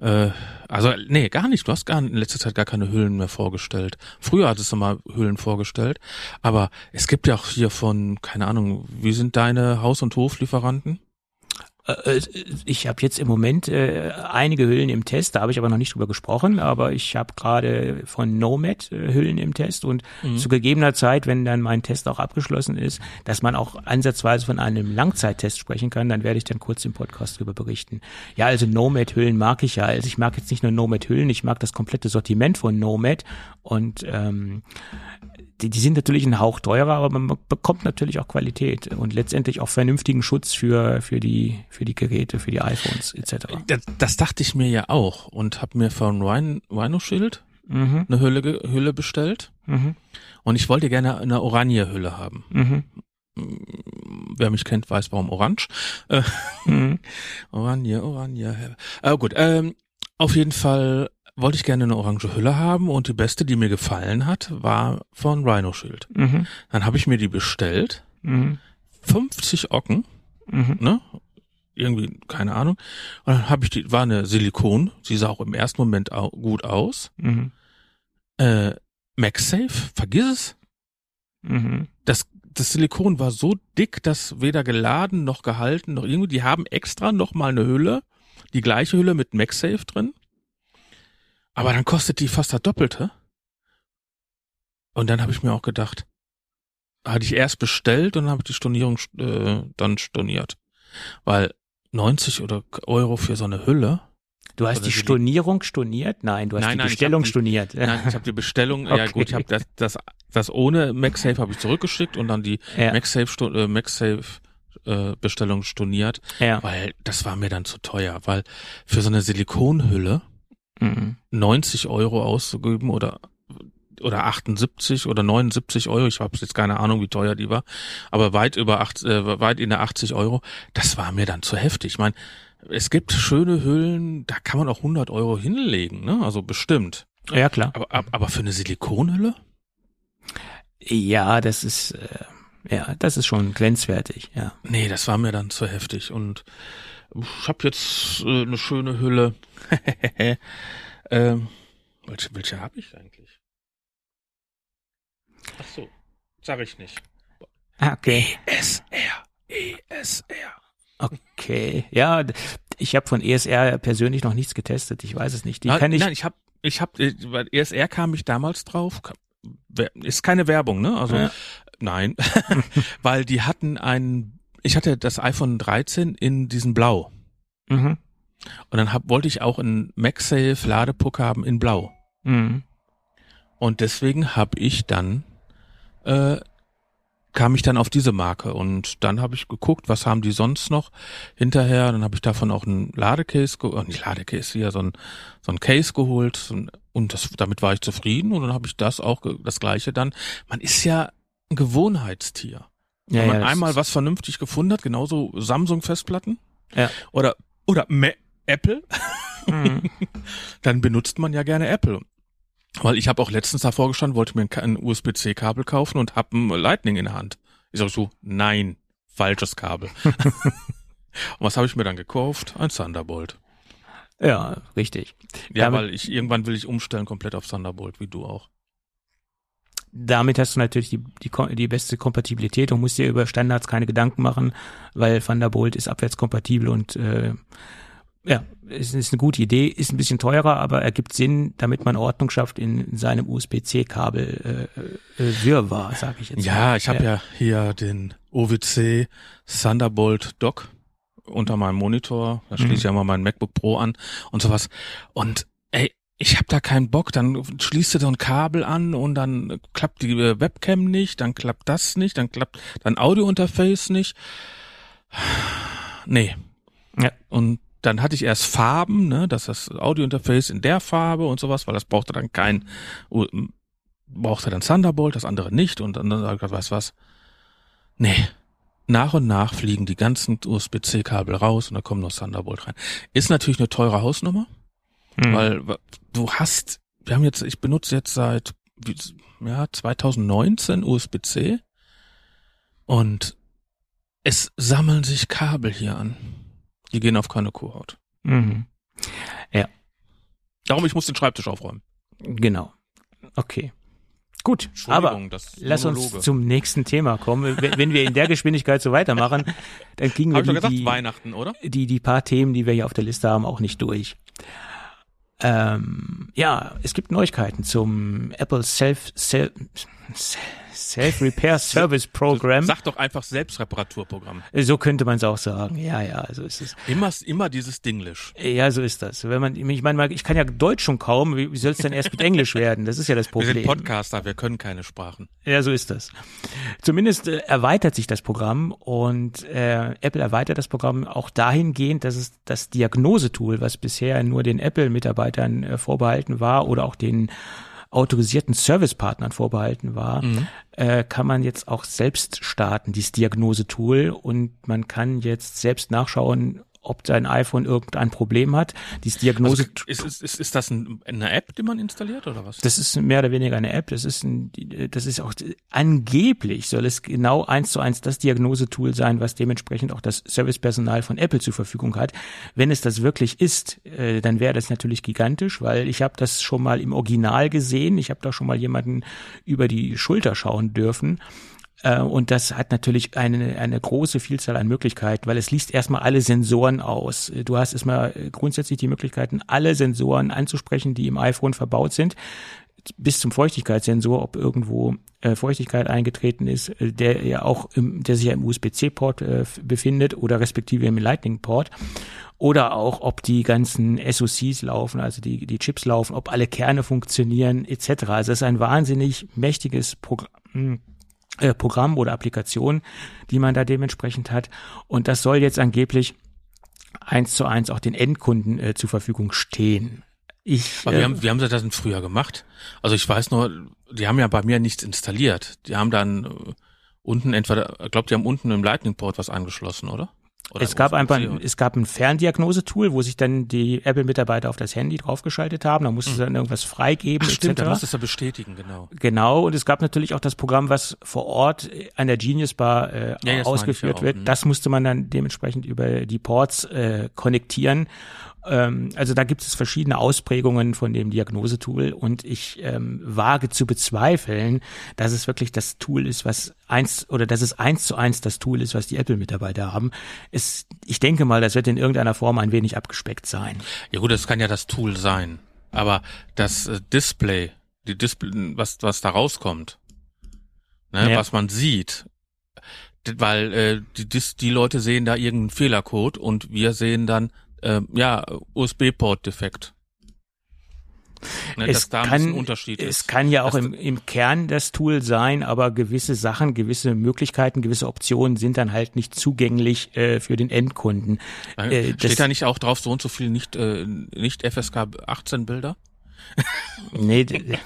äh, also nee, gar nicht, du hast gar in letzter Zeit gar keine Hüllen mehr vorgestellt. Früher hattest du mal Hüllen vorgestellt, aber es gibt ja auch hier von, keine Ahnung, wie sind deine Haus- und Hoflieferanten? Äh, Ich habe jetzt im Moment äh, einige Hüllen im Test, da habe ich aber noch nicht drüber gesprochen, aber ich habe gerade von Nomad äh, Hüllen im Test und Mhm. zu gegebener Zeit, wenn dann mein Test auch abgeschlossen ist, dass man auch ansatzweise von einem Langzeittest sprechen kann, dann werde ich dann kurz im Podcast darüber berichten. Ja, also Nomad Hüllen mag ich ja. Also ich mag jetzt nicht nur Nomad Hüllen, ich mag das komplette Sortiment von Nomad und ähm, die, die sind natürlich ein Hauch teurer, aber man bekommt natürlich auch Qualität und letztendlich auch vernünftigen Schutz für, für, die, für die Geräte, für die iPhones etc. Das, das dachte ich mir ja auch und habe mir von Rhino, Rhino Shield Mhm, eine Hülle, Hülle bestellt mhm, und ich wollte gerne eine oranje Hülle haben. mhm, Wer mich kennt, weiß warum orange. Äh, mhm. [laughs] Oranje, Oranje. Äh, gut, ähm, auf jeden Fall wollte ich gerne eine orange Hülle haben und die beste, die mir gefallen hat, war von Rhino Shield. Mhm, Dann habe ich mir die bestellt. mhm, 50 Ocken, mhm, ne? Irgendwie, keine Ahnung. Und dann habe ich die, war eine Silikon, sie sah auch im ersten Moment au gut aus. mhm, Äh, MagSafe, vergiss es. mhm. Das, das Silikon war so dick, dass weder geladen noch gehalten noch irgendwie, die haben extra noch mal eine Hülle, die gleiche Hülle mit MagSafe drin. Aber dann kostet die fast das Doppelte. Und dann habe ich mir auch gedacht, hatte ich erst bestellt und dann habe ich die Stornierung äh, dann storniert. Weil 90 oder Euro für so eine Hülle. Du hast die Stornierung storniert? Nein, du hast Nein, die nein, Bestellung die- storniert. Nein, ich habe die Bestellung, ja Okay. gut, ich habe das, das, das ohne MagSafe habe ich zurückgeschickt und dann die ja, MagSafe, äh, MagSafe äh, Bestellung storniert, ja. weil das war mir dann zu teuer, weil für so eine Silikonhülle Mhm. 90 Euro auszugeben oder oder 78 oder 79 Euro, ich habe jetzt keine Ahnung, wie teuer die war, aber weit über acht, äh, weit in der 80 Euro, das war mir dann zu heftig. Ich meine, es gibt schöne Hüllen, da kann man auch 100 Euro hinlegen, ne? Also bestimmt. Ja, klar. Aber, ab- aber für eine Silikonhülle? Ja, das ist, äh, ja, das ist schon grenzwertig, ja. Nee, das war mir dann zu heftig. Und ich habe jetzt äh, eine schöne Hülle. [laughs] ähm, welche welche habe ich eigentlich? Ach so, sag ich nicht. Ah, Okay. ESR, ESR. Okay. Ja, ich habe von ESR persönlich noch nichts getestet. Ich weiß es nicht. Die Na, kann ich. Nein, ich habe, ich habe, weil ESR kam ich damals drauf. Ist keine Werbung, ne? Also Ja. nein, [laughs] weil die hatten einen. Ich hatte das iPhone 13 in diesem Blau. Mhm. Und dann hab, wollte ich auch einen MagSafe Ladepuck haben in Blau. Mhm. Und deswegen habe ich dann äh, kam ich dann auf diese Marke und dann habe ich geguckt, was haben die sonst noch hinterher. Dann habe ich davon auch ein Ladecase, oh, nicht Ladecase, hier so ein so ein Case geholt und das, damit war ich zufrieden und dann habe ich das auch das gleiche dann. Man ist ja ein Gewohnheitstier. Ja, Wenn man ja, einmal was vernünftig gefunden hat, genauso Samsung Festplatten ja. oder oder Me Apple, [laughs] mhm. dann benutzt man ja gerne Apple. Weil ich habe auch letztens davor gestanden, wollte mir ein USB-C-Kabel kaufen und habe ein Lightning in der Hand. Ich sag so, nein, falsches Kabel. [laughs] und was habe ich mir dann gekauft? Ein Thunderbolt. Ja, richtig. Ja, damit, weil ich irgendwann will ich umstellen komplett auf Thunderbolt, wie du auch. Damit hast du natürlich die, die, die beste Kompatibilität und musst dir über Standards keine Gedanken machen, weil Thunderbolt ist abwärtskompatibel und äh, ja, ist, ist eine gute Idee, ist ein bisschen teurer, aber ergibt Sinn, damit man Ordnung schafft in seinem USB-C-Kabel äh, äh, Wirrwarr, sage ich jetzt. Ja, mal. ich habe ja. ja hier den OWC Thunderbolt Dock unter meinem Monitor. Da schließe mhm. ich ja mal mein MacBook Pro an und sowas. Und ey, ich habe da keinen Bock. Dann schließt du so ein Kabel an und dann klappt die äh, Webcam nicht, dann klappt das nicht, dann klappt dein Audio-Interface nicht. Nee. Ja. Und dann hatte ich erst Farben, ne, dass das Audiointerface in der Farbe und sowas, weil das brauchte dann kein, brauchte dann Thunderbolt, das andere nicht und dann sag ich, weißt was? Nee. Nach und nach fliegen die ganzen USB-C-Kabel raus und da kommt noch Thunderbolt rein. Ist natürlich eine teure Hausnummer, mhm. weil du hast, wir haben jetzt, ich benutze jetzt seit ja, 2019 USB-C und es sammeln sich Kabel hier an. Die gehen auf keine Kuhhaut. Mhm. Ja. Darum, ich muss den Schreibtisch aufräumen. Genau. Okay. Gut, aber lass uns zum nächsten Thema kommen. Wenn wir in der [laughs] Geschwindigkeit so weitermachen, dann kriegen wir die, gesagt, die, Weihnachten, oder? Die, die paar Themen, die wir hier auf der Liste haben, auch nicht durch. Ähm, ja, es gibt Neuigkeiten zum Apple Self, Self, Self Self-Repair Service Program. Sag doch einfach Selbstreparaturprogramm. So könnte man es auch sagen. Ja, ja, so ist es. Immer, immer dieses Dinglish. Ja, so ist das. Wenn man, ich meine, ich kann ja Deutsch schon kaum. Wie, wie soll es denn erst mit Englisch werden? Das ist ja das Problem. Wir sind Podcaster, wir können keine Sprachen. Ja, so ist das. Zumindest äh, erweitert sich das Programm und äh, Apple erweitert das Programm auch dahingehend, dass es das Diagnosetool, was bisher nur den Apple-Mitarbeitern äh, vorbehalten war oder auch den autorisierten Servicepartnern vorbehalten war, mhm. äh, kann man jetzt auch selbst starten, dieses Diagnosetool und man kann jetzt selbst nachschauen, ob dein iPhone irgendein Problem hat. Dieses Diagnose. Also ist, ist, ist, ist das ein, eine App, die man installiert oder was? Das ist mehr oder weniger eine App. Das ist ein, das ist auch angeblich soll es genau eins zu eins das Diagnosetool sein, was dementsprechend auch das Servicepersonal von Apple zur Verfügung hat. Wenn es das wirklich ist, äh, dann wäre das natürlich gigantisch, weil ich habe das schon mal im Original gesehen. Ich habe da schon mal jemanden über die Schulter schauen dürfen. Äh, und das hat natürlich eine, eine große Vielzahl an Möglichkeiten, weil es liest erstmal alle Sensoren aus. Du hast erstmal grundsätzlich die Möglichkeiten, alle Sensoren anzusprechen, die im iPhone verbaut sind bis zum Feuchtigkeitssensor, ob irgendwo äh, Feuchtigkeit eingetreten ist, äh, der ja auch im, der sich ja im USB-C-Port äh, befindet oder respektive im Lightning-Port oder auch ob die ganzen SoCs laufen, also die die Chips laufen, ob alle Kerne funktionieren etc. Also es ist ein wahnsinnig mächtiges Programm hm, äh, Programm oder Applikation, die man da dementsprechend hat. Und das soll jetzt angeblich eins zu eins auch den Endkunden äh, zur Verfügung stehen. Ich, Aber wie, äh, haben, wie haben sie das früher gemacht? Also ich weiß nur, die haben ja bei mir nichts installiert. Die haben dann äh, unten entweder, ich glaube, die haben unten im Lightning Port was angeschlossen, oder? Oder es gab einfach, es gab ein Ferndiagnosetool, wo sich dann die Apple-Mitarbeiter auf das Handy draufgeschaltet haben. Da musste mhm. dann irgendwas freigeben. Ach, stimmt, da musste es ja bestätigen, genau. Genau. Und es gab natürlich auch das Programm, was vor Ort an der Genius Bar äh, ja, ausgeführt wird. Mhm. Das musste man dann dementsprechend über die Ports äh, konnektieren ähm, also da gibt es verschiedene Ausprägungen von dem Diagnosetool und ich ähm, wage zu bezweifeln, dass es wirklich das Tool ist, was eins oder dass es eins zu eins das Tool ist, was die Apple-Mitarbeiter haben. Es, ich denke mal, das wird in irgendeiner Form ein wenig abgespeckt sein. Ja gut, das kann ja das Tool sein, aber das äh, Display, die Display, was was da rauskommt, ne, ja. was man sieht, weil äh, die, die Leute sehen da irgendeinen Fehlercode und wir sehen dann äh, ja, USB-Port-Defekt. Ne, es, kann, ein Unterschied es kann ja auch im, im Kern das Tool sein, aber gewisse Sachen, gewisse Möglichkeiten, gewisse Optionen sind dann halt nicht zugänglich äh, für den Endkunden. Äh, das- Steht da nicht auch drauf, so und so viel nicht, äh, nicht FSK 18 Bilder? Nee, [laughs] in,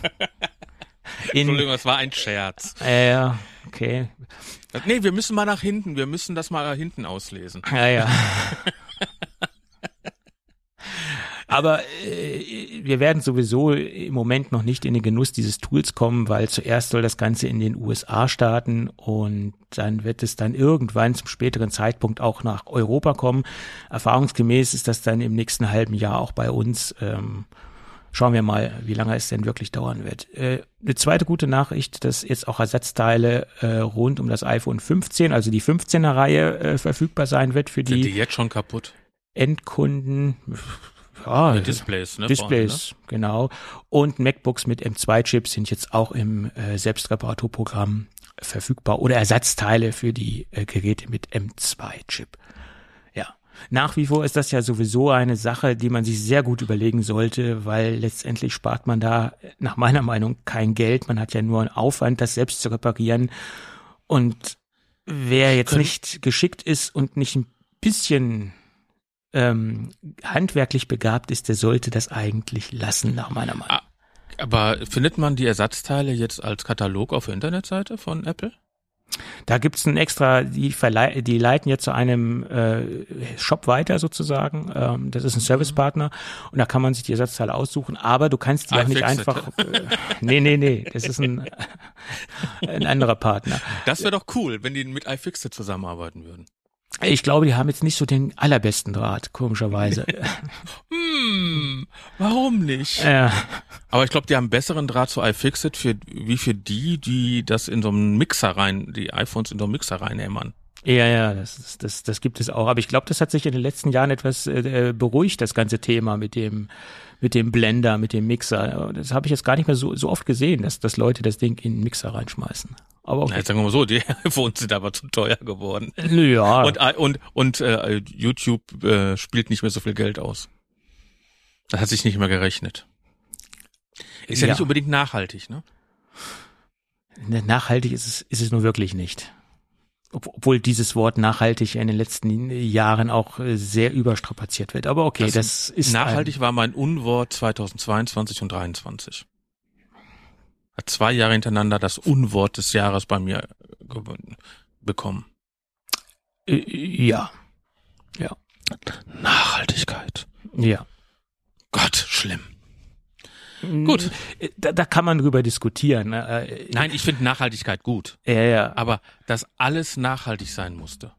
Entschuldigung, das war ein Scherz. äh, ja, okay. Nee, wir müssen mal nach hinten, wir müssen das mal hinten auslesen. Ja, ja. [laughs] Aber äh, wir werden sowieso im Moment noch nicht in den Genuss dieses Tools kommen, weil zuerst soll das Ganze in den USA starten und dann wird es dann irgendwann zum späteren Zeitpunkt auch nach Europa kommen. Erfahrungsgemäß ist das dann im nächsten halben Jahr auch bei uns. Ähm, schauen wir mal, wie lange es denn wirklich dauern wird. Äh, eine zweite gute Nachricht, dass jetzt auch Ersatzteile äh, rund um das iPhone 15, also die 15er Reihe äh, verfügbar sein wird für Sind die die jetzt schon kaputt? Endkunden. Ja, Die Displays, ne? Displays, genau. Und MacBooks mit M2-Chips sind jetzt auch im äh, Selbstreparaturprogramm verfügbar oder Ersatzteile für die äh, Geräte mit M2-Chip. Ja. Nach wie vor ist das ja sowieso eine Sache, die man sich sehr gut überlegen sollte, weil letztendlich spart man da nach meiner Meinung kein Geld. Man hat ja nur einen Aufwand, das selbst zu reparieren. Und wer jetzt nicht geschickt ist und nicht ein bisschen ähm, handwerklich begabt ist, der sollte das eigentlich lassen, nach meiner Meinung. Ah. Aber findet man die Ersatzteile jetzt als Katalog auf der Internetseite von Apple? Da gibt's ein extra, die, verlei die leiten jetzt zu einem äh, Shop weiter sozusagen. Ähm, das ist ein Servicepartner und da kann man sich die Ersatzteile aussuchen, aber du kannst die auch nicht einfach. Äh, nee, nee, nee, das ist ein, [laughs] ein anderer Partner. Das wäre doch cool, wenn die mit iFixit zusammenarbeiten würden. Ich glaube, die haben jetzt nicht so den allerbesten Draht, komischerweise. [laughs] Hm, warum nicht? äh, Aber ich glaube, die haben einen besseren Draht zu iFixit für, wie für die, die das in so einen Mixer rein, die iPhones in so einen Mixer reinhämmern. Ja, ja, das, das, das gibt es auch. Aber ich glaube, das hat sich in den letzten Jahren etwas äh, beruhigt, das ganze Thema mit dem, mit dem Blender, mit dem Mixer. Das habe ich jetzt gar nicht mehr so, so oft gesehen, dass, dass Leute das Ding in den Mixer reinschmeißen. Aber Na, okay. jetzt sagen wir mal so, die [laughs] iPhones sind aber zu teuer geworden. Ja, Und, äh, und, und äh, YouTube äh, spielt nicht mehr so viel Geld aus. Das hat sich nicht mehr gerechnet. Ist ja, Ja. nicht unbedingt nachhaltig, ne? Ne, nachhaltig ist es, ist es nur wirklich nicht. Ob, obwohl dieses Wort nachhaltig in den letzten Jahren auch äh, sehr überstrapaziert wird. Aber okay, das, Das ist Nachhaltig war mein Unwort 2022 und 23. Hat zwei Jahre hintereinander das Unwort des Jahres bei mir gewonnen, bekommen. Äh, ja, ja, Nachhaltigkeit. ja. Gott, schlimm. Gut. Äh, Da, da kann man drüber diskutieren. ne? Äh, Nein, ich finde Nachhaltigkeit gut. Ja, ja. Aber dass alles nachhaltig sein musste.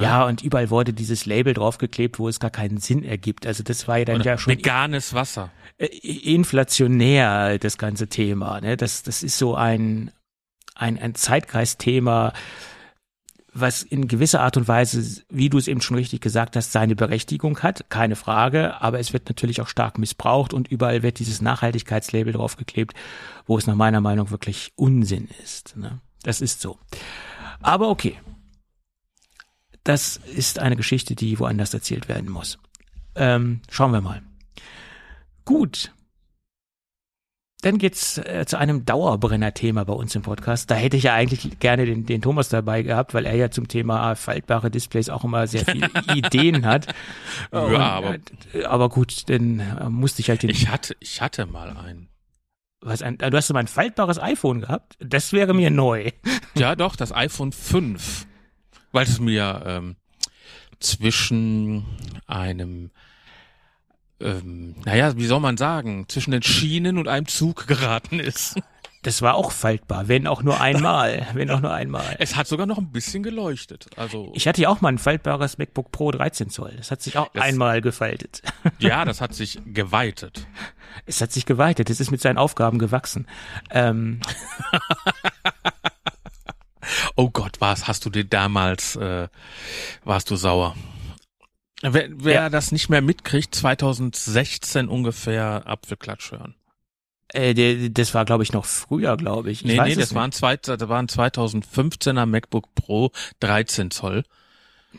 Ja, und überall wurde dieses Label draufgeklebt, wo es gar keinen Sinn ergibt. Also das war ja dann Oder ja schon veganes Wasser. inflationär, das ganze Thema. Ne? Das, das ist so ein, ein, ein Zeitgeistthema, was in gewisser Art und Weise, wie du es eben schon richtig gesagt hast, seine Berechtigung hat, keine Frage, aber es wird natürlich auch stark missbraucht und überall wird dieses Nachhaltigkeitslabel draufgeklebt, wo es nach meiner Meinung wirklich Unsinn ist. Ne? Das ist so. Aber okay. Das ist eine Geschichte, die woanders erzählt werden muss. Ähm, schauen wir mal. Gut. Dann geht's äh, zu einem Dauerbrenner-Thema bei uns im Podcast. Da hätte ich ja eigentlich gerne den, den Thomas dabei gehabt, weil er ja zum Thema faltbare Displays auch immer sehr viele [laughs] Ideen hat. Ja, Und, aber- äh, aber gut, dann äh, musste ich halt den. Ich hatte, ich hatte mal einen. was ein, du hast mal ein faltbares iPhone gehabt? Das wäre mir neu. Ja, doch, das iPhone 5. Weil es mir ähm, zwischen einem, ähm, naja, wie soll man sagen, zwischen den Schienen und einem Zug geraten ist. Das war auch faltbar, wenn auch nur einmal, wenn auch nur einmal. Es hat sogar noch ein bisschen geleuchtet. Also, Ich hatte ja auch mal ein faltbares MacBook Pro 13 Zoll. Das hat sich auch einmal gefaltet. ja, das hat sich geweitet. Es hat sich geweitet. Es ist mit seinen Aufgaben gewachsen. Ähm, [laughs] Oh Gott, was hast du dir damals, äh, warst du sauer? Wer, wer Ja. das nicht mehr mitkriegt, 2016 ungefähr Apfelklatsch hören. äh, das war, glaube ich, noch früher, glaube ich. ich Nee, nee, das waren, zwei, das waren 2015er MacBook Pro 13 Zoll.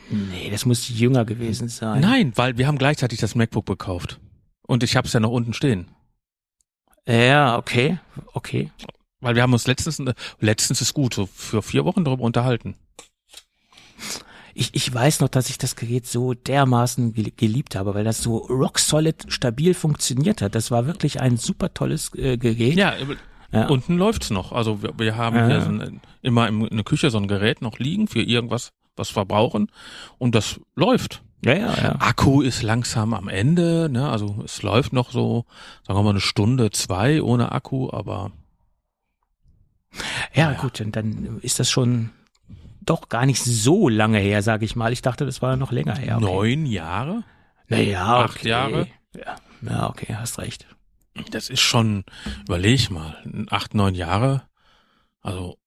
Nee, das muss jünger gewesen sein. Nein, weil wir haben gleichzeitig das MacBook gekauft. Und ich habe es ja noch unten stehen. Ja, okay, okay. Weil wir haben uns letztens, letztens ist gut, so für vier Wochen darüber unterhalten. Ich, ich weiß noch, dass ich das Gerät so dermaßen geliebt habe, weil das so rock solid stabil funktioniert hat. Das war wirklich ein super tolles äh, Gerät. Ja, ja. unten läuft's noch. Also wir, wir haben ja. hier so ein, immer in der Küche so ein Gerät noch liegen für irgendwas, was verbrauchen und das läuft. Ja, ja, ja. Akku ist langsam am Ende, ne? Also es läuft noch so, sagen wir mal eine Stunde, zwei ohne Akku, aber ja, ja. gut, und dann ist das schon doch gar nicht so lange her, sage ich mal. Ich dachte, das war noch länger her. Okay. Neun Jahre? Naja, acht okay. Jahre. Ja. ja, okay, hast recht. Das ist schon, überleg mal, acht, neun Jahre. Also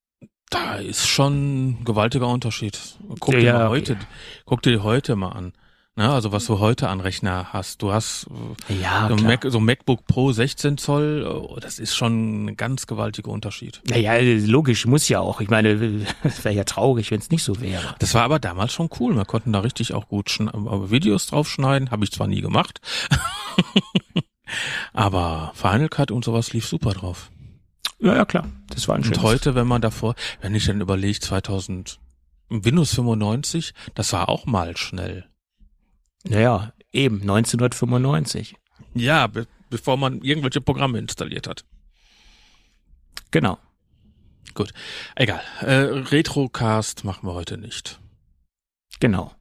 da ist schon ein gewaltiger Unterschied. Guck ja, dir mal heute, okay. guck dir heute mal an. Ne, also was du heute an Rechner hast. Du hast äh, ja, so, Mac, so MacBook Pro 16 Zoll, oh, das ist schon ein ganz gewaltiger Unterschied. Naja, logisch, muss ja auch. Ich meine, [laughs] es wäre ja traurig, wenn es nicht so wäre. Das war aber damals schon cool. Wir konnten da richtig auch gut Videos draufschneiden. Habe ich zwar nie gemacht. [laughs] aber Final Cut und sowas lief super drauf. Ja, ja, klar. Das war ein Und heute, wenn man davor, wenn ich dann überlege, 2000, Windows 95, das war auch mal schnell. Naja, eben 1995. Ja, be bevor man irgendwelche Programme installiert hat. Genau. Gut, egal. Äh, Retrocast machen wir heute nicht. Genau.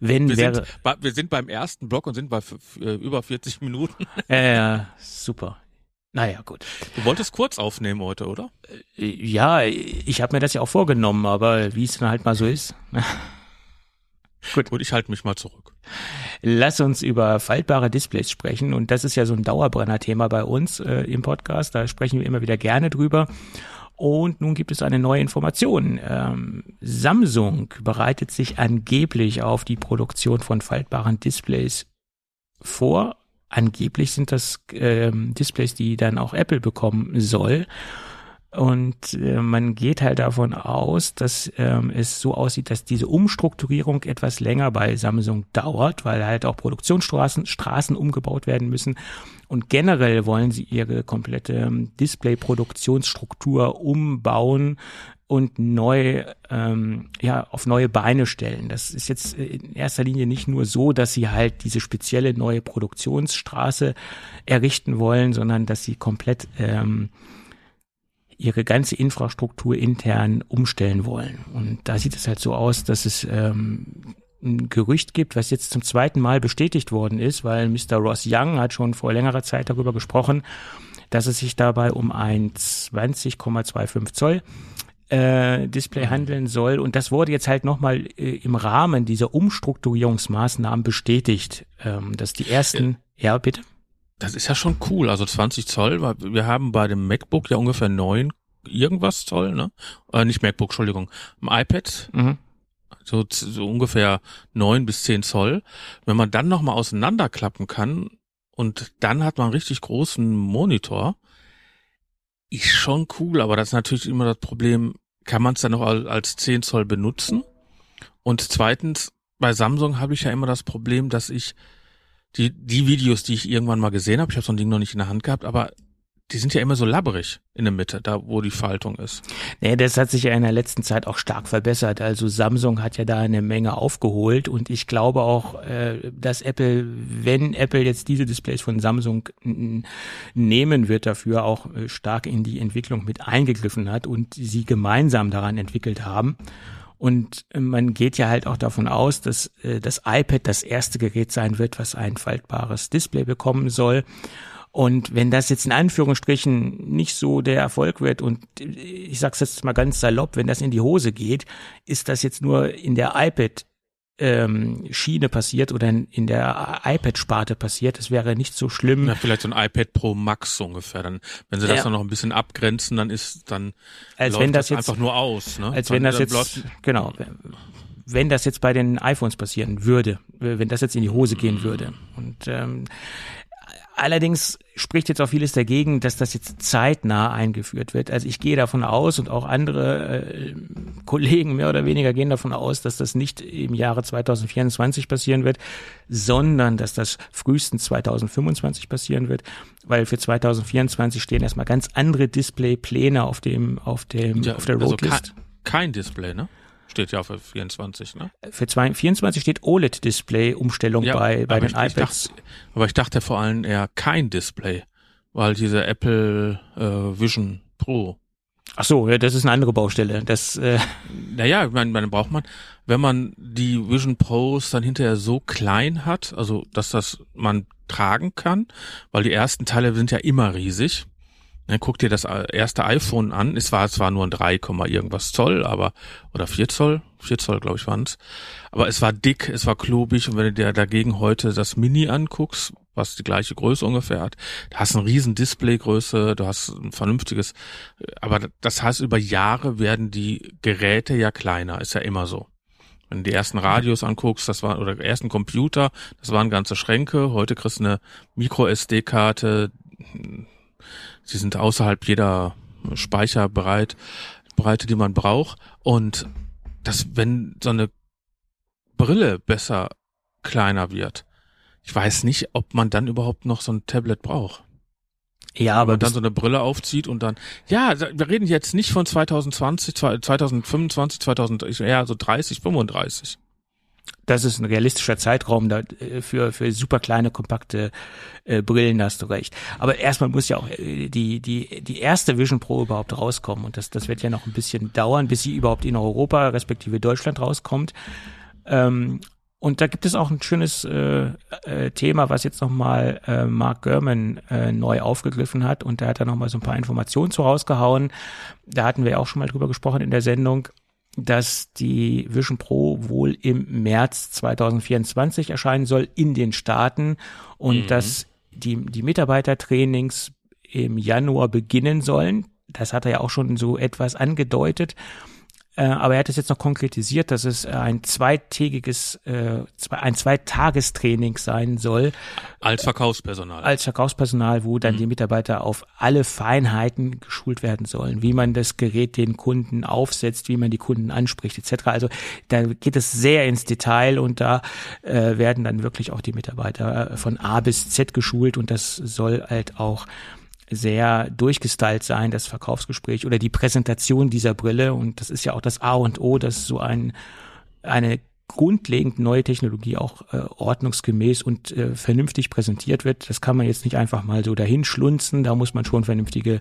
Wenn wir wäre, sind, wir sind beim ersten Block und sind bei äh, über 40 Minuten. [laughs] Äh, super. Naja, gut. Du wolltest kurz aufnehmen heute, oder? Äh, ja, ich habe mir das ja auch vorgenommen, aber wie es dann halt mal so ist. [laughs] Gut. Gut, ich halte mich mal zurück. Lass uns über faltbare Displays sprechen. Und das ist ja so ein Dauerbrenner-Thema bei uns äh, im Podcast. Da sprechen wir immer wieder gerne drüber. Und nun gibt es eine neue Information. Ähm, Samsung bereitet sich angeblich auf die Produktion von faltbaren Displays vor. Angeblich sind das ähm, Displays, die dann auch Apple bekommen soll. Und äh, man geht halt davon aus, dass ähm, es so aussieht, dass diese Umstrukturierung etwas länger bei Samsung dauert, weil halt auch Produktionsstraßen Straßen umgebaut werden müssen. Und generell wollen sie ihre komplette ähm, Display-Produktionsstruktur umbauen und neu ähm, ja auf neue Beine stellen. Das ist jetzt in erster Linie nicht nur so, dass sie halt diese spezielle neue Produktionsstraße errichten wollen, sondern dass sie komplett ähm, ihre ganze Infrastruktur intern umstellen wollen. Und da sieht es halt so aus, dass es ähm, ein Gerücht gibt, was jetzt zum zweiten Mal bestätigt worden ist, weil Mr. Ross Young hat schon vor längerer Zeit darüber gesprochen, dass es sich dabei um ein 20,25 Zoll äh, Display handeln soll. Und das wurde jetzt halt nochmal äh, im Rahmen dieser Umstrukturierungsmaßnahmen bestätigt, ähm, dass die ersten, ja, ja bitte? Das ist ja schon cool. Also 20 Zoll, weil wir haben bei dem MacBook ja ungefähr neun irgendwas Zoll, ne? Äh, nicht MacBook, Entschuldigung. Im iPad. Mhm. So, so ungefähr neun bis zehn Zoll. Wenn man dann nochmal auseinanderklappen kann und dann hat man einen richtig großen Monitor, ist schon cool, aber das ist natürlich immer das Problem, kann man es dann noch als 10 Zoll benutzen? Und zweitens, bei Samsung habe ich ja immer das Problem, dass ich die, die Videos, die ich irgendwann mal gesehen habe, ich habe so ein Ding noch nicht in der Hand gehabt, aber die sind ja immer so labberig in der Mitte, da wo die Faltung ist. Nee, das hat sich ja in der letzten Zeit auch stark verbessert. Also Samsung hat ja da eine Menge aufgeholt und ich glaube auch, äh, dass Apple, wenn Apple jetzt diese Displays von Samsung nehmen wird, dafür auch äh, stark in die Entwicklung mit eingegriffen hat und sie gemeinsam daran entwickelt haben. Und man geht ja halt auch davon aus, dass äh, das iPad das erste Gerät sein wird, was ein faltbares Display bekommen soll. Und wenn das jetzt in Anführungsstrichen nicht so der Erfolg wird und ich sag's jetzt mal ganz salopp, wenn das in die Hose geht, ist das jetzt nur in der iPad ähm, Schiene passiert oder in der iPad-Sparte passiert, das wäre nicht so schlimm. Ja, vielleicht so ein iPad Pro Max ungefähr. Dann, wenn sie das ja. dann noch ein bisschen abgrenzen, dann ist dann als wenn das, das jetzt, einfach nur aus. Ne? Als dann, wenn das jetzt genau, wenn das jetzt bei den iPhones passieren würde, wenn das jetzt in die Hose gehen würde. Und ähm, Allerdings spricht jetzt auch vieles dagegen, dass das jetzt zeitnah eingeführt wird. Also ich gehe davon aus und auch andere äh, Kollegen mehr oder weniger gehen davon aus, dass das nicht im Jahre 2024 passieren wird, sondern dass das frühestens 2025 passieren wird, weil für 2024 stehen erstmal ganz andere Displaypläne auf dem auf dem ja, auf der also Roadlist. Also kein, kein Display, ne? Steht ja für 24, ne? Für 24 steht OLED-Display-Umstellung ja, bei, bei den ich, iPads. Ich dachte, aber ich dachte vor allem eher kein Display, weil diese Apple äh, Vision Pro. Ach so, ja, das ist eine andere Baustelle. Das, äh naja, man, man braucht man, wenn man die Vision Pros dann hinterher so klein hat, also dass das man tragen kann, weil die ersten Teile sind ja immer riesig. Dann guck dir das erste iPhone an. Es war zwar nur ein 3, irgendwas Zoll, aber oder 4 Zoll, 4 Zoll glaube ich waren es. Aber es war dick, es war klobig und wenn du dir dagegen heute das Mini anguckst, was die gleiche Größe ungefähr hat, da hast du eine riesen Displaygröße, du hast ein vernünftiges, aber das heißt über Jahre werden die Geräte ja kleiner, ist ja immer so. Wenn du die ersten Radios anguckst, das war oder ersten Computer, das waren ganze Schränke. Heute kriegst du eine Micro SD-Karte, Sie sind außerhalb jeder Speicherbreite, Breite, die man braucht. Und dass, wenn so eine Brille besser kleiner wird, ich weiß nicht, ob man dann überhaupt noch so ein Tablet braucht. Ja, aber dann so eine Brille aufzieht und dann, ja, wir reden jetzt nicht von 2020, 2025, 2000, eher so 30, 35 das ist ein realistischer Zeitraum da, äh, für, für super kleine, kompakte äh, Brillen, hast du recht. Aber erstmal muss ja auch äh, die, die, die erste Vision Pro überhaupt rauskommen. Und das, das wird ja noch ein bisschen dauern, bis sie überhaupt in Europa, respektive Deutschland rauskommt. Ähm, und da gibt es auch ein schönes äh, äh, Thema, was jetzt nochmal äh, Mark Gurman äh, neu aufgegriffen hat. Und da hat er nochmal so ein paar Informationen zu rausgehauen. Da hatten wir auch schon mal drüber gesprochen in der Sendung dass die Vision Pro wohl im März 2024 erscheinen soll in den Staaten und mhm. dass die, die Mitarbeitertrainings im Januar beginnen sollen. Das hat er ja auch schon so etwas angedeutet. Äh, aber er hat es jetzt noch konkretisiert, dass es ein zweitägiges, äh, ein Zweitagestraining sein soll. Als Verkaufspersonal. Als Verkaufspersonal, wo dann mhm. die Mitarbeiter auf alle Feinheiten geschult werden sollen, wie man das Gerät den Kunden aufsetzt, wie man die Kunden anspricht, etc. Also da geht es sehr ins Detail und da äh, werden dann wirklich auch die Mitarbeiter äh, von A bis Z geschult und das soll halt auch sehr durchgestylt sein, das Verkaufsgespräch oder die Präsentation dieser Brille. Und das ist ja auch das A und O, dass so ein, eine grundlegend neue Technologie auch äh, ordnungsgemäß und äh, vernünftig präsentiert wird. Das kann man jetzt nicht einfach mal so dahin schlunzen. Da muss man schon vernünftige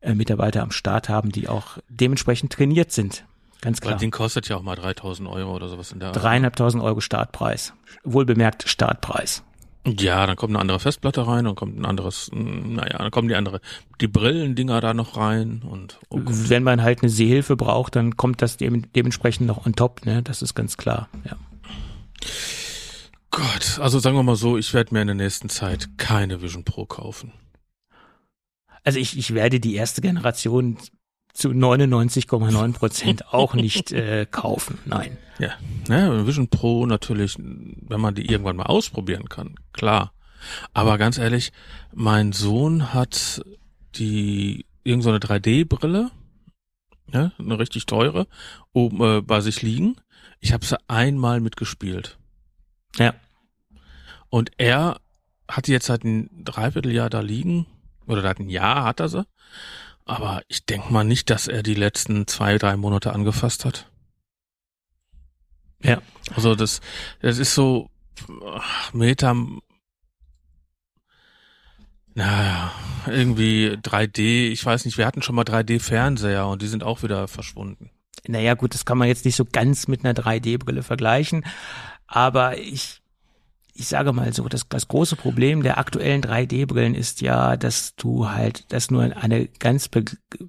äh, Mitarbeiter am Start haben, die auch dementsprechend trainiert sind. Ganz klar. Weil den kostet ja auch mal 3000 Euro oder sowas in der Art. Ne? Dreieinhalbtausend Euro Startpreis. Wohlbemerkt Startpreis. Ja, dann kommt eine andere Festplatte rein, dann kommt ein anderes, hm, naja, dann kommen die andere, die Brillendinger da noch rein und oh wenn man halt eine Sehhilfe braucht, dann kommt das dem, dementsprechend noch on top, ne? Das ist ganz klar, ja. Gott, also sagen wir mal so, ich werde mir in der nächsten Zeit keine Vision Pro kaufen. Also ich, ich werde die erste Generation zu 99,9 Prozent [laughs] auch nicht äh, kaufen. Nein. Ja, ne, Vision Pro natürlich, wenn man die irgendwann mal ausprobieren kann, klar. Aber ganz ehrlich, mein Sohn hat die irgend so eine 3D-Brille, ja, eine richtig teure, oben äh, bei sich liegen. Ich habe sie einmal mitgespielt. Ja. Und er hat jetzt seit ein Dreivierteljahr da liegen, oder seit ein Jahr hat er sie. Aber ich denke mal nicht, dass er die letzten zwei, drei Monate angefasst hat. Ja. Also das, das ist so Meta, naja, irgendwie 3D, ich weiß nicht, wir hatten schon mal 3D-Fernseher und die sind auch wieder verschwunden. Naja, gut, das kann man jetzt nicht so ganz mit einer 3D-Brille vergleichen, aber ich ich sage mal so, das, das große Problem der aktuellen 3D-Brillen ist ja, dass du halt, dass nur eine ganz be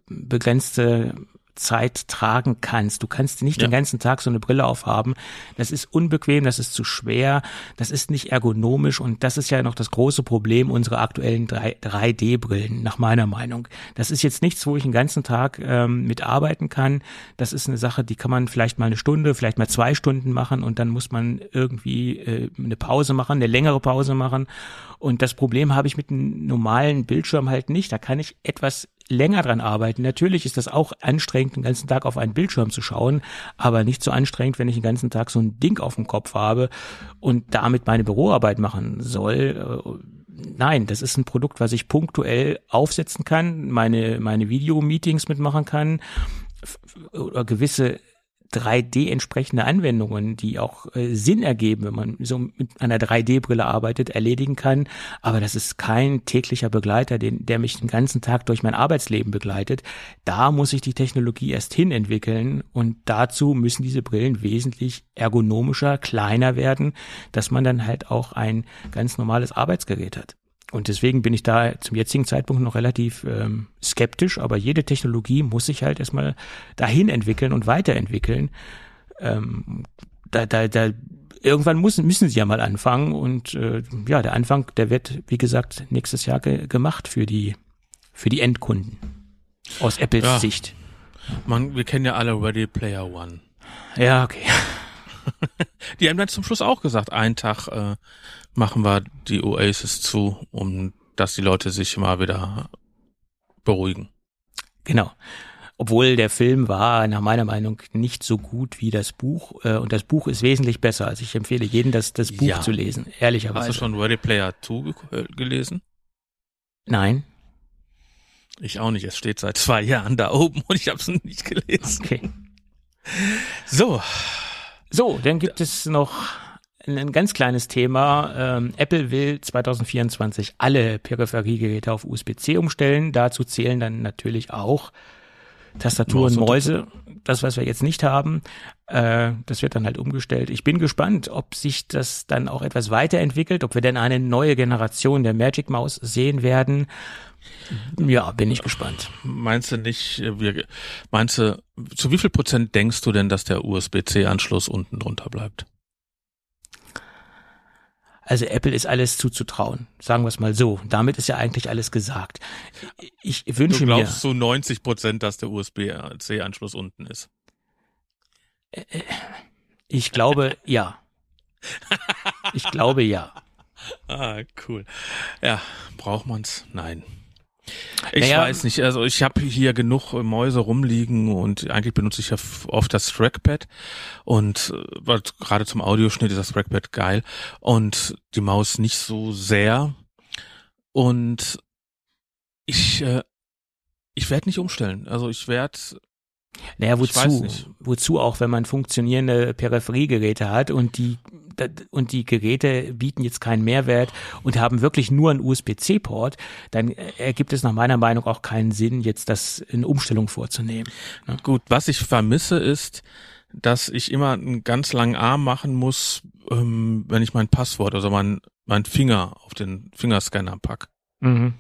begrenzte Zeit tragen kannst. Du kannst nicht Ja. den ganzen Tag so eine Brille aufhaben. Das ist unbequem, das ist zu schwer, das ist nicht ergonomisch und das ist ja noch das große Problem unserer aktuellen 3D-Brillen, nach meiner Meinung. Das ist jetzt nichts, wo ich den ganzen Tag ähm, mitarbeiten kann. Das ist eine Sache, die kann man vielleicht mal eine Stunde, vielleicht mal zwei Stunden machen und dann muss man irgendwie äh, eine Pause machen, eine längere Pause machen. Und das Problem habe ich mit einem normalen Bildschirm halt nicht. Da kann ich etwas länger dran arbeiten. Natürlich ist das auch anstrengend, den ganzen Tag auf einen Bildschirm zu schauen, aber nicht so anstrengend, wenn ich den ganzen Tag so ein Ding auf dem Kopf habe und damit meine Büroarbeit machen soll. Äh, Nein, das ist ein Produkt, was ich punktuell aufsetzen kann, meine, meine Videomeetings mitmachen kann oder gewisse 3D entsprechende Anwendungen, die auch äh, Sinn ergeben, wenn man so mit einer 3D-Brille arbeitet, erledigen kann. Aber das ist kein täglicher Begleiter, den, der mich den ganzen Tag durch mein Arbeitsleben begleitet. Da muss ich die Technologie erst hin entwickeln und dazu müssen diese Brillen wesentlich ergonomischer, kleiner werden, dass man dann halt auch ein ganz normales Arbeitsgerät hat. Und deswegen bin ich da zum jetzigen Zeitpunkt noch relativ ähm, skeptisch, aber jede Technologie muss sich halt erstmal dahin entwickeln und weiterentwickeln. Ähm, da, da, da, irgendwann muss, müssen sie ja mal anfangen und äh, ja, der Anfang, der wird, wie gesagt, nächstes Jahr ge gemacht für die, für die Endkunden. Aus Apples Ja. Sicht. Man, wir kennen ja alle Ready Player One. Ja, okay. [laughs] Die haben dann zum Schluss auch gesagt, einen Tag äh, machen wir die Oasis zu, um dass die Leute sich mal wieder beruhigen. Genau. Obwohl der Film war nach meiner Meinung nicht so gut wie das Buch äh, und das Buch ist wesentlich besser. Also ich empfehle jedem, das, das Buch Ja. zu lesen, Hast ehrlicherweise. du schon Ready Player 2 ge äh, gelesen? Nein. Ich auch nicht. Es steht seit zwei Jahren da oben und ich habe es nicht gelesen. Okay. So, So, dann gibt es noch ein, ganz kleines Thema. Ähm, Apple will 2024 alle Peripheriegeräte auf USB-C umstellen. Dazu zählen dann natürlich auch Tastaturen, Mäuse. Das, was wir jetzt nicht haben, äh, das wird dann halt umgestellt. Ich bin gespannt, ob sich das dann auch etwas weiterentwickelt, ob wir denn eine neue Generation der Magic Maus sehen werden. Ja, bin ich gespannt. meinst du nicht, äh, wir, meinst du, zu wie viel Prozent denkst du denn, dass der USB-C-Anschluss unten drunter bleibt? Also Apple ist alles zuzutrauen, sagen wir es mal so. Damit ist ja eigentlich alles gesagt. Ich Du wünsche mir, glaubst zu 90 Prozent, dass der USB-C-Anschluss unten ist. ich glaube [laughs] ja. Ich glaube ja. Ah, cool. Ja, braucht man's? Nein. Ich Naja, weiß nicht, also ich habe hier genug Mäuse rumliegen und eigentlich benutze ich ja oft das Trackpad und äh, gerade zum Audioschnitt ist das Trackpad geil und die Maus nicht so sehr und ich äh, ich werde nicht umstellen. Also ich werde Naja, wozu? Wozu auch, wenn man funktionierende Peripheriegeräte hat und die und die Geräte bieten jetzt keinen Mehrwert und haben wirklich nur einen USB-C-Port, dann ergibt es nach meiner Meinung auch keinen Sinn, jetzt das in Umstellung vorzunehmen. Gut, was ich vermisse ist, dass ich immer einen ganz langen Arm machen muss, ähm, wenn ich mein Passwort, also mein, mein Finger auf den Fingerscanner pack. Mhm.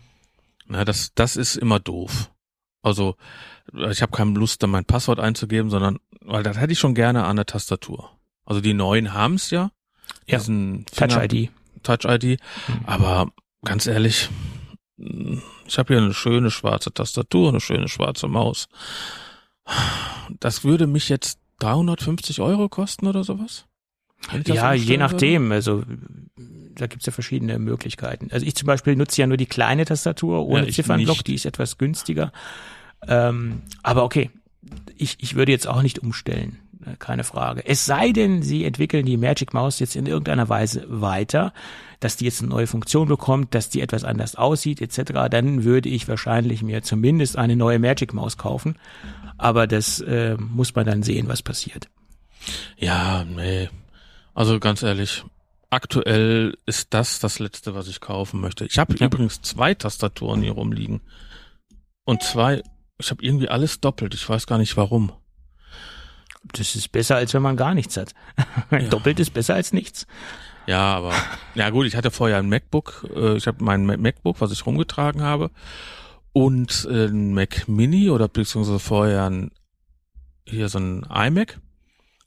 Na, das, das ist immer doof. Also ich habe keine Lust, dann mein Passwort einzugeben, sondern, weil das hätte ich schon gerne an der Tastatur. Also die neuen haben's ja. Ja. Diesen Touch Finger- ID. Touch ID. Mhm. Aber ganz ehrlich, ich habe hier eine schöne schwarze Tastatur, eine schöne schwarze Maus. Das würde mich jetzt 350 Euro kosten oder sowas? Ja, je umstellen würde? nachdem. Also da gibt's ja verschiedene Möglichkeiten. Also ich zum Beispiel nutze ja nur die kleine Tastatur ohne Ja, Ziffernblock, nicht. die ist etwas günstiger. Ähm, aber okay, ich, ich würde jetzt auch nicht umstellen, keine Frage. Es sei denn, sie entwickeln die Magic Mouse jetzt in irgendeiner Weise weiter, dass die jetzt eine neue Funktion bekommt, dass die etwas anders aussieht etc. Dann würde ich wahrscheinlich mir zumindest eine neue Magic Mouse kaufen. Aber das äh, muss man dann sehen, was passiert. Ja, nee. Also ganz ehrlich, aktuell ist das das Letzte, was ich kaufen möchte. Ich habe Ja. übrigens zwei Tastaturen hier rumliegen. Und zwei, ich habe irgendwie alles doppelt. Ich weiß gar nicht warum. Das ist besser, als wenn man gar nichts hat. [laughs] Doppelt ist besser als nichts. Ja, aber ja gut, ich hatte vorher ein MacBook. Äh, ich habe mein Ma- MacBook, was ich rumgetragen habe, und äh, ein Mac Mini oder beziehungsweise vorher ein hier so ein iMac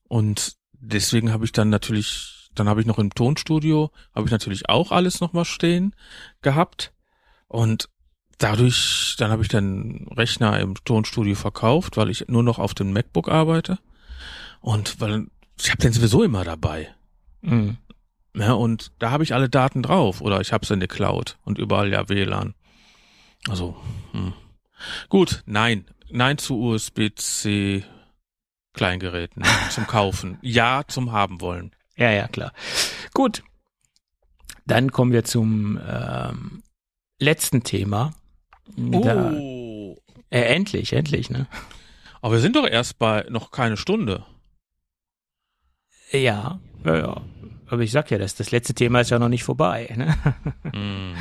und deswegen habe ich dann natürlich, dann habe ich noch im Tonstudio, habe ich natürlich auch alles nochmal stehen gehabt und dadurch, dann habe ich den Rechner im Tonstudio verkauft, weil ich nur noch auf dem MacBook arbeite und weil ich habe den sowieso immer dabei. Mhm. Ja, und da habe ich alle Daten drauf oder ich habe es in der Cloud und überall ja WLAN. Also, hm. gut, nein, nein zu USB-C Kleingeräten [laughs] zum Kaufen, ja zum haben wollen. Ja, ja, klar. Gut, dann kommen wir zum ähm, letzten Thema. Da, oh. Äh, endlich, endlich, ne? Aber wir sind doch erst bei noch keine Stunde. Ja, ja, ja. Aber ich sag ja, das, das letzte Thema ist ja noch nicht vorbei. Ne? Mm.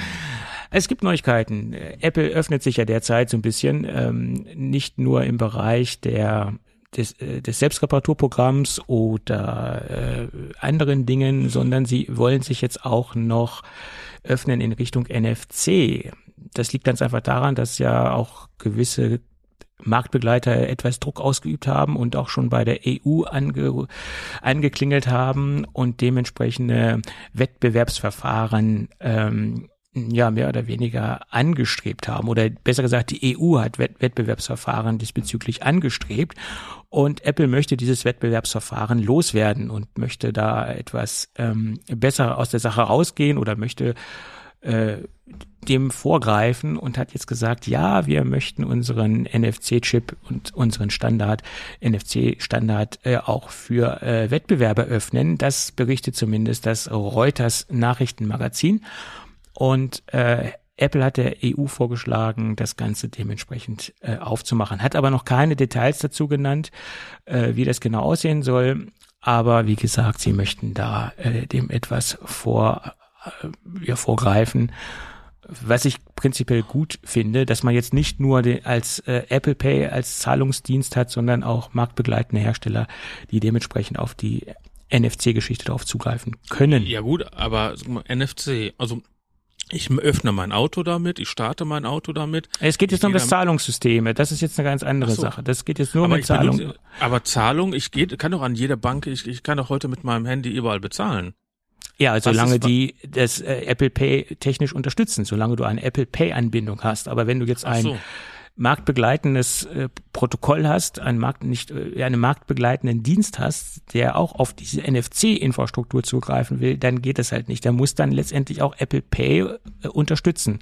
Es gibt Neuigkeiten. Apple öffnet sich ja derzeit so ein bisschen, ähm, nicht nur im Bereich der des, äh, des Selbstreparaturprogramms oder äh, anderen Dingen, sondern sie wollen sich jetzt auch noch öffnen in Richtung NFC. Das liegt ganz einfach daran, dass ja auch gewisse Marktbegleiter etwas Druck ausgeübt haben und auch schon bei der EU ange, angeklingelt haben und dementsprechende Wettbewerbsverfahren ähm, ja mehr oder weniger angestrebt haben. Oder besser gesagt die EU hat Wettbewerbsverfahren diesbezüglich angestrebt. Und Apple möchte dieses Wettbewerbsverfahren loswerden und möchte da etwas ähm, besser aus der Sache rausgehen oder möchte äh, dem vorgreifen und hat jetzt gesagt, ja, wir möchten unseren NFC-Chip und unseren Standard, NFC-Standard äh, auch für äh, Wettbewerber öffnen. Das berichtet zumindest das Reuters Nachrichtenmagazin. Und äh, Apple hat der EU vorgeschlagen, das Ganze dementsprechend äh, aufzumachen, hat aber noch keine Details dazu genannt, äh, wie das genau aussehen soll. Aber wie gesagt, sie möchten da äh, dem etwas vor, äh, ja, vorgreifen was ich prinzipiell gut finde, dass man jetzt nicht nur den, als äh, Apple Pay als Zahlungsdienst hat, sondern auch marktbegleitende Hersteller, die dementsprechend auf die NFC-Geschichte darauf zugreifen können. Ja gut, aber NFC, also ich öffne mein Auto damit, ich starte mein Auto damit. Es geht jetzt um das Zahlungssysteme. Das ist jetzt eine ganz andere so. Sache. Das geht jetzt nur aber um Zahlung. Benutze, aber Zahlung, ich gehe, kann doch an jeder Bank, ich, ich kann doch heute mit meinem Handy überall bezahlen. Ja, also solange die das äh, Apple Pay technisch unterstützen, solange du eine Apple Pay Anbindung hast. Aber wenn du jetzt ein so. marktbegleitendes äh, Protokoll hast, ein Markt nicht äh, einen marktbegleitenden Dienst hast, der auch auf diese NFC Infrastruktur zugreifen will, dann geht das halt nicht. Der muss dann letztendlich auch Apple Pay äh, unterstützen.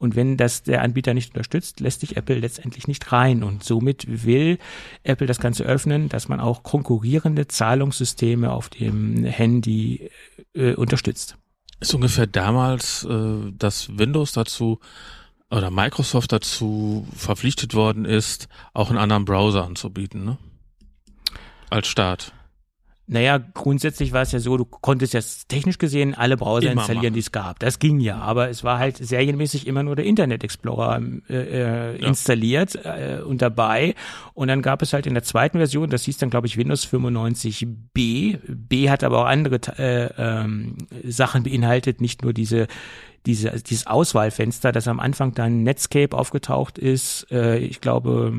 Und wenn das der Anbieter nicht unterstützt, lässt sich Apple letztendlich nicht rein. Und somit will Apple das Ganze öffnen, dass man auch konkurrierende Zahlungssysteme auf dem Handy äh, unterstützt. Ist ungefähr damals, äh, dass Windows dazu oder Microsoft dazu verpflichtet worden ist, auch einen anderen Browser anzubieten, ne? Als Start. Naja, grundsätzlich war es ja so, du konntest jetzt technisch gesehen alle Browser immer installieren, die es gab. Das ging ja, aber es war halt serienmäßig immer nur der Internet Explorer äh, äh, ja. installiert äh, und dabei. Und dann gab es halt in der zweiten Version, das hieß dann glaube ich Windows 95b. B hat aber auch andere äh, ähm, Sachen beinhaltet, nicht nur diese diese, dieses Auswahlfenster, das am Anfang dann Netscape aufgetaucht ist. Äh, ich glaube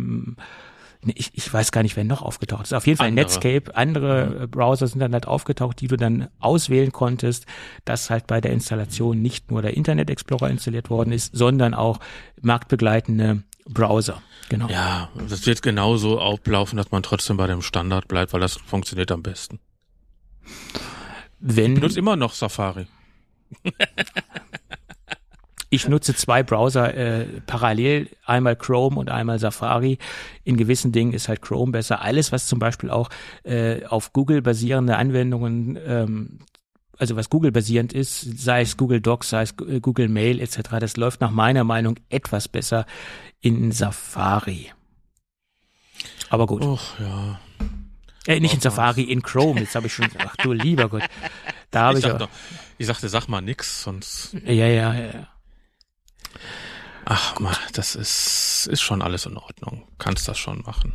ich, ich weiß gar nicht, wer noch aufgetaucht ist. Auf jeden Fall andere. Netscape, andere mhm. Browser sind dann halt aufgetaucht, die du dann auswählen konntest, dass halt bei der Installation nicht nur der Internet Explorer installiert worden ist, sondern auch marktbegleitende Browser. Genau. Ja, das wird genauso ablaufen, dass man trotzdem bei dem Standard bleibt, weil das funktioniert am besten. Wenn, ich benutze immer noch Safari. [laughs] Ich nutze zwei Browser äh, parallel, einmal Chrome und einmal Safari. In gewissen Dingen ist halt Chrome besser. Alles, was zum Beispiel auch äh, auf Google basierende Anwendungen ähm, also was Google basierend ist, sei es Google Docs, sei es äh, Google Mail etc., das läuft nach meiner Meinung etwas besser in Safari. Aber gut. Och, ja. Äh, nicht in Safari, in Chrome. Jetzt habe ich schon, ach du lieber Gott. Da habe ich, ich, doch, ich sagte, sag mal nix, sonst. Ja, ja, ja. Ach, Gut. das ist, ist schon alles in Ordnung. Kannst das schon machen.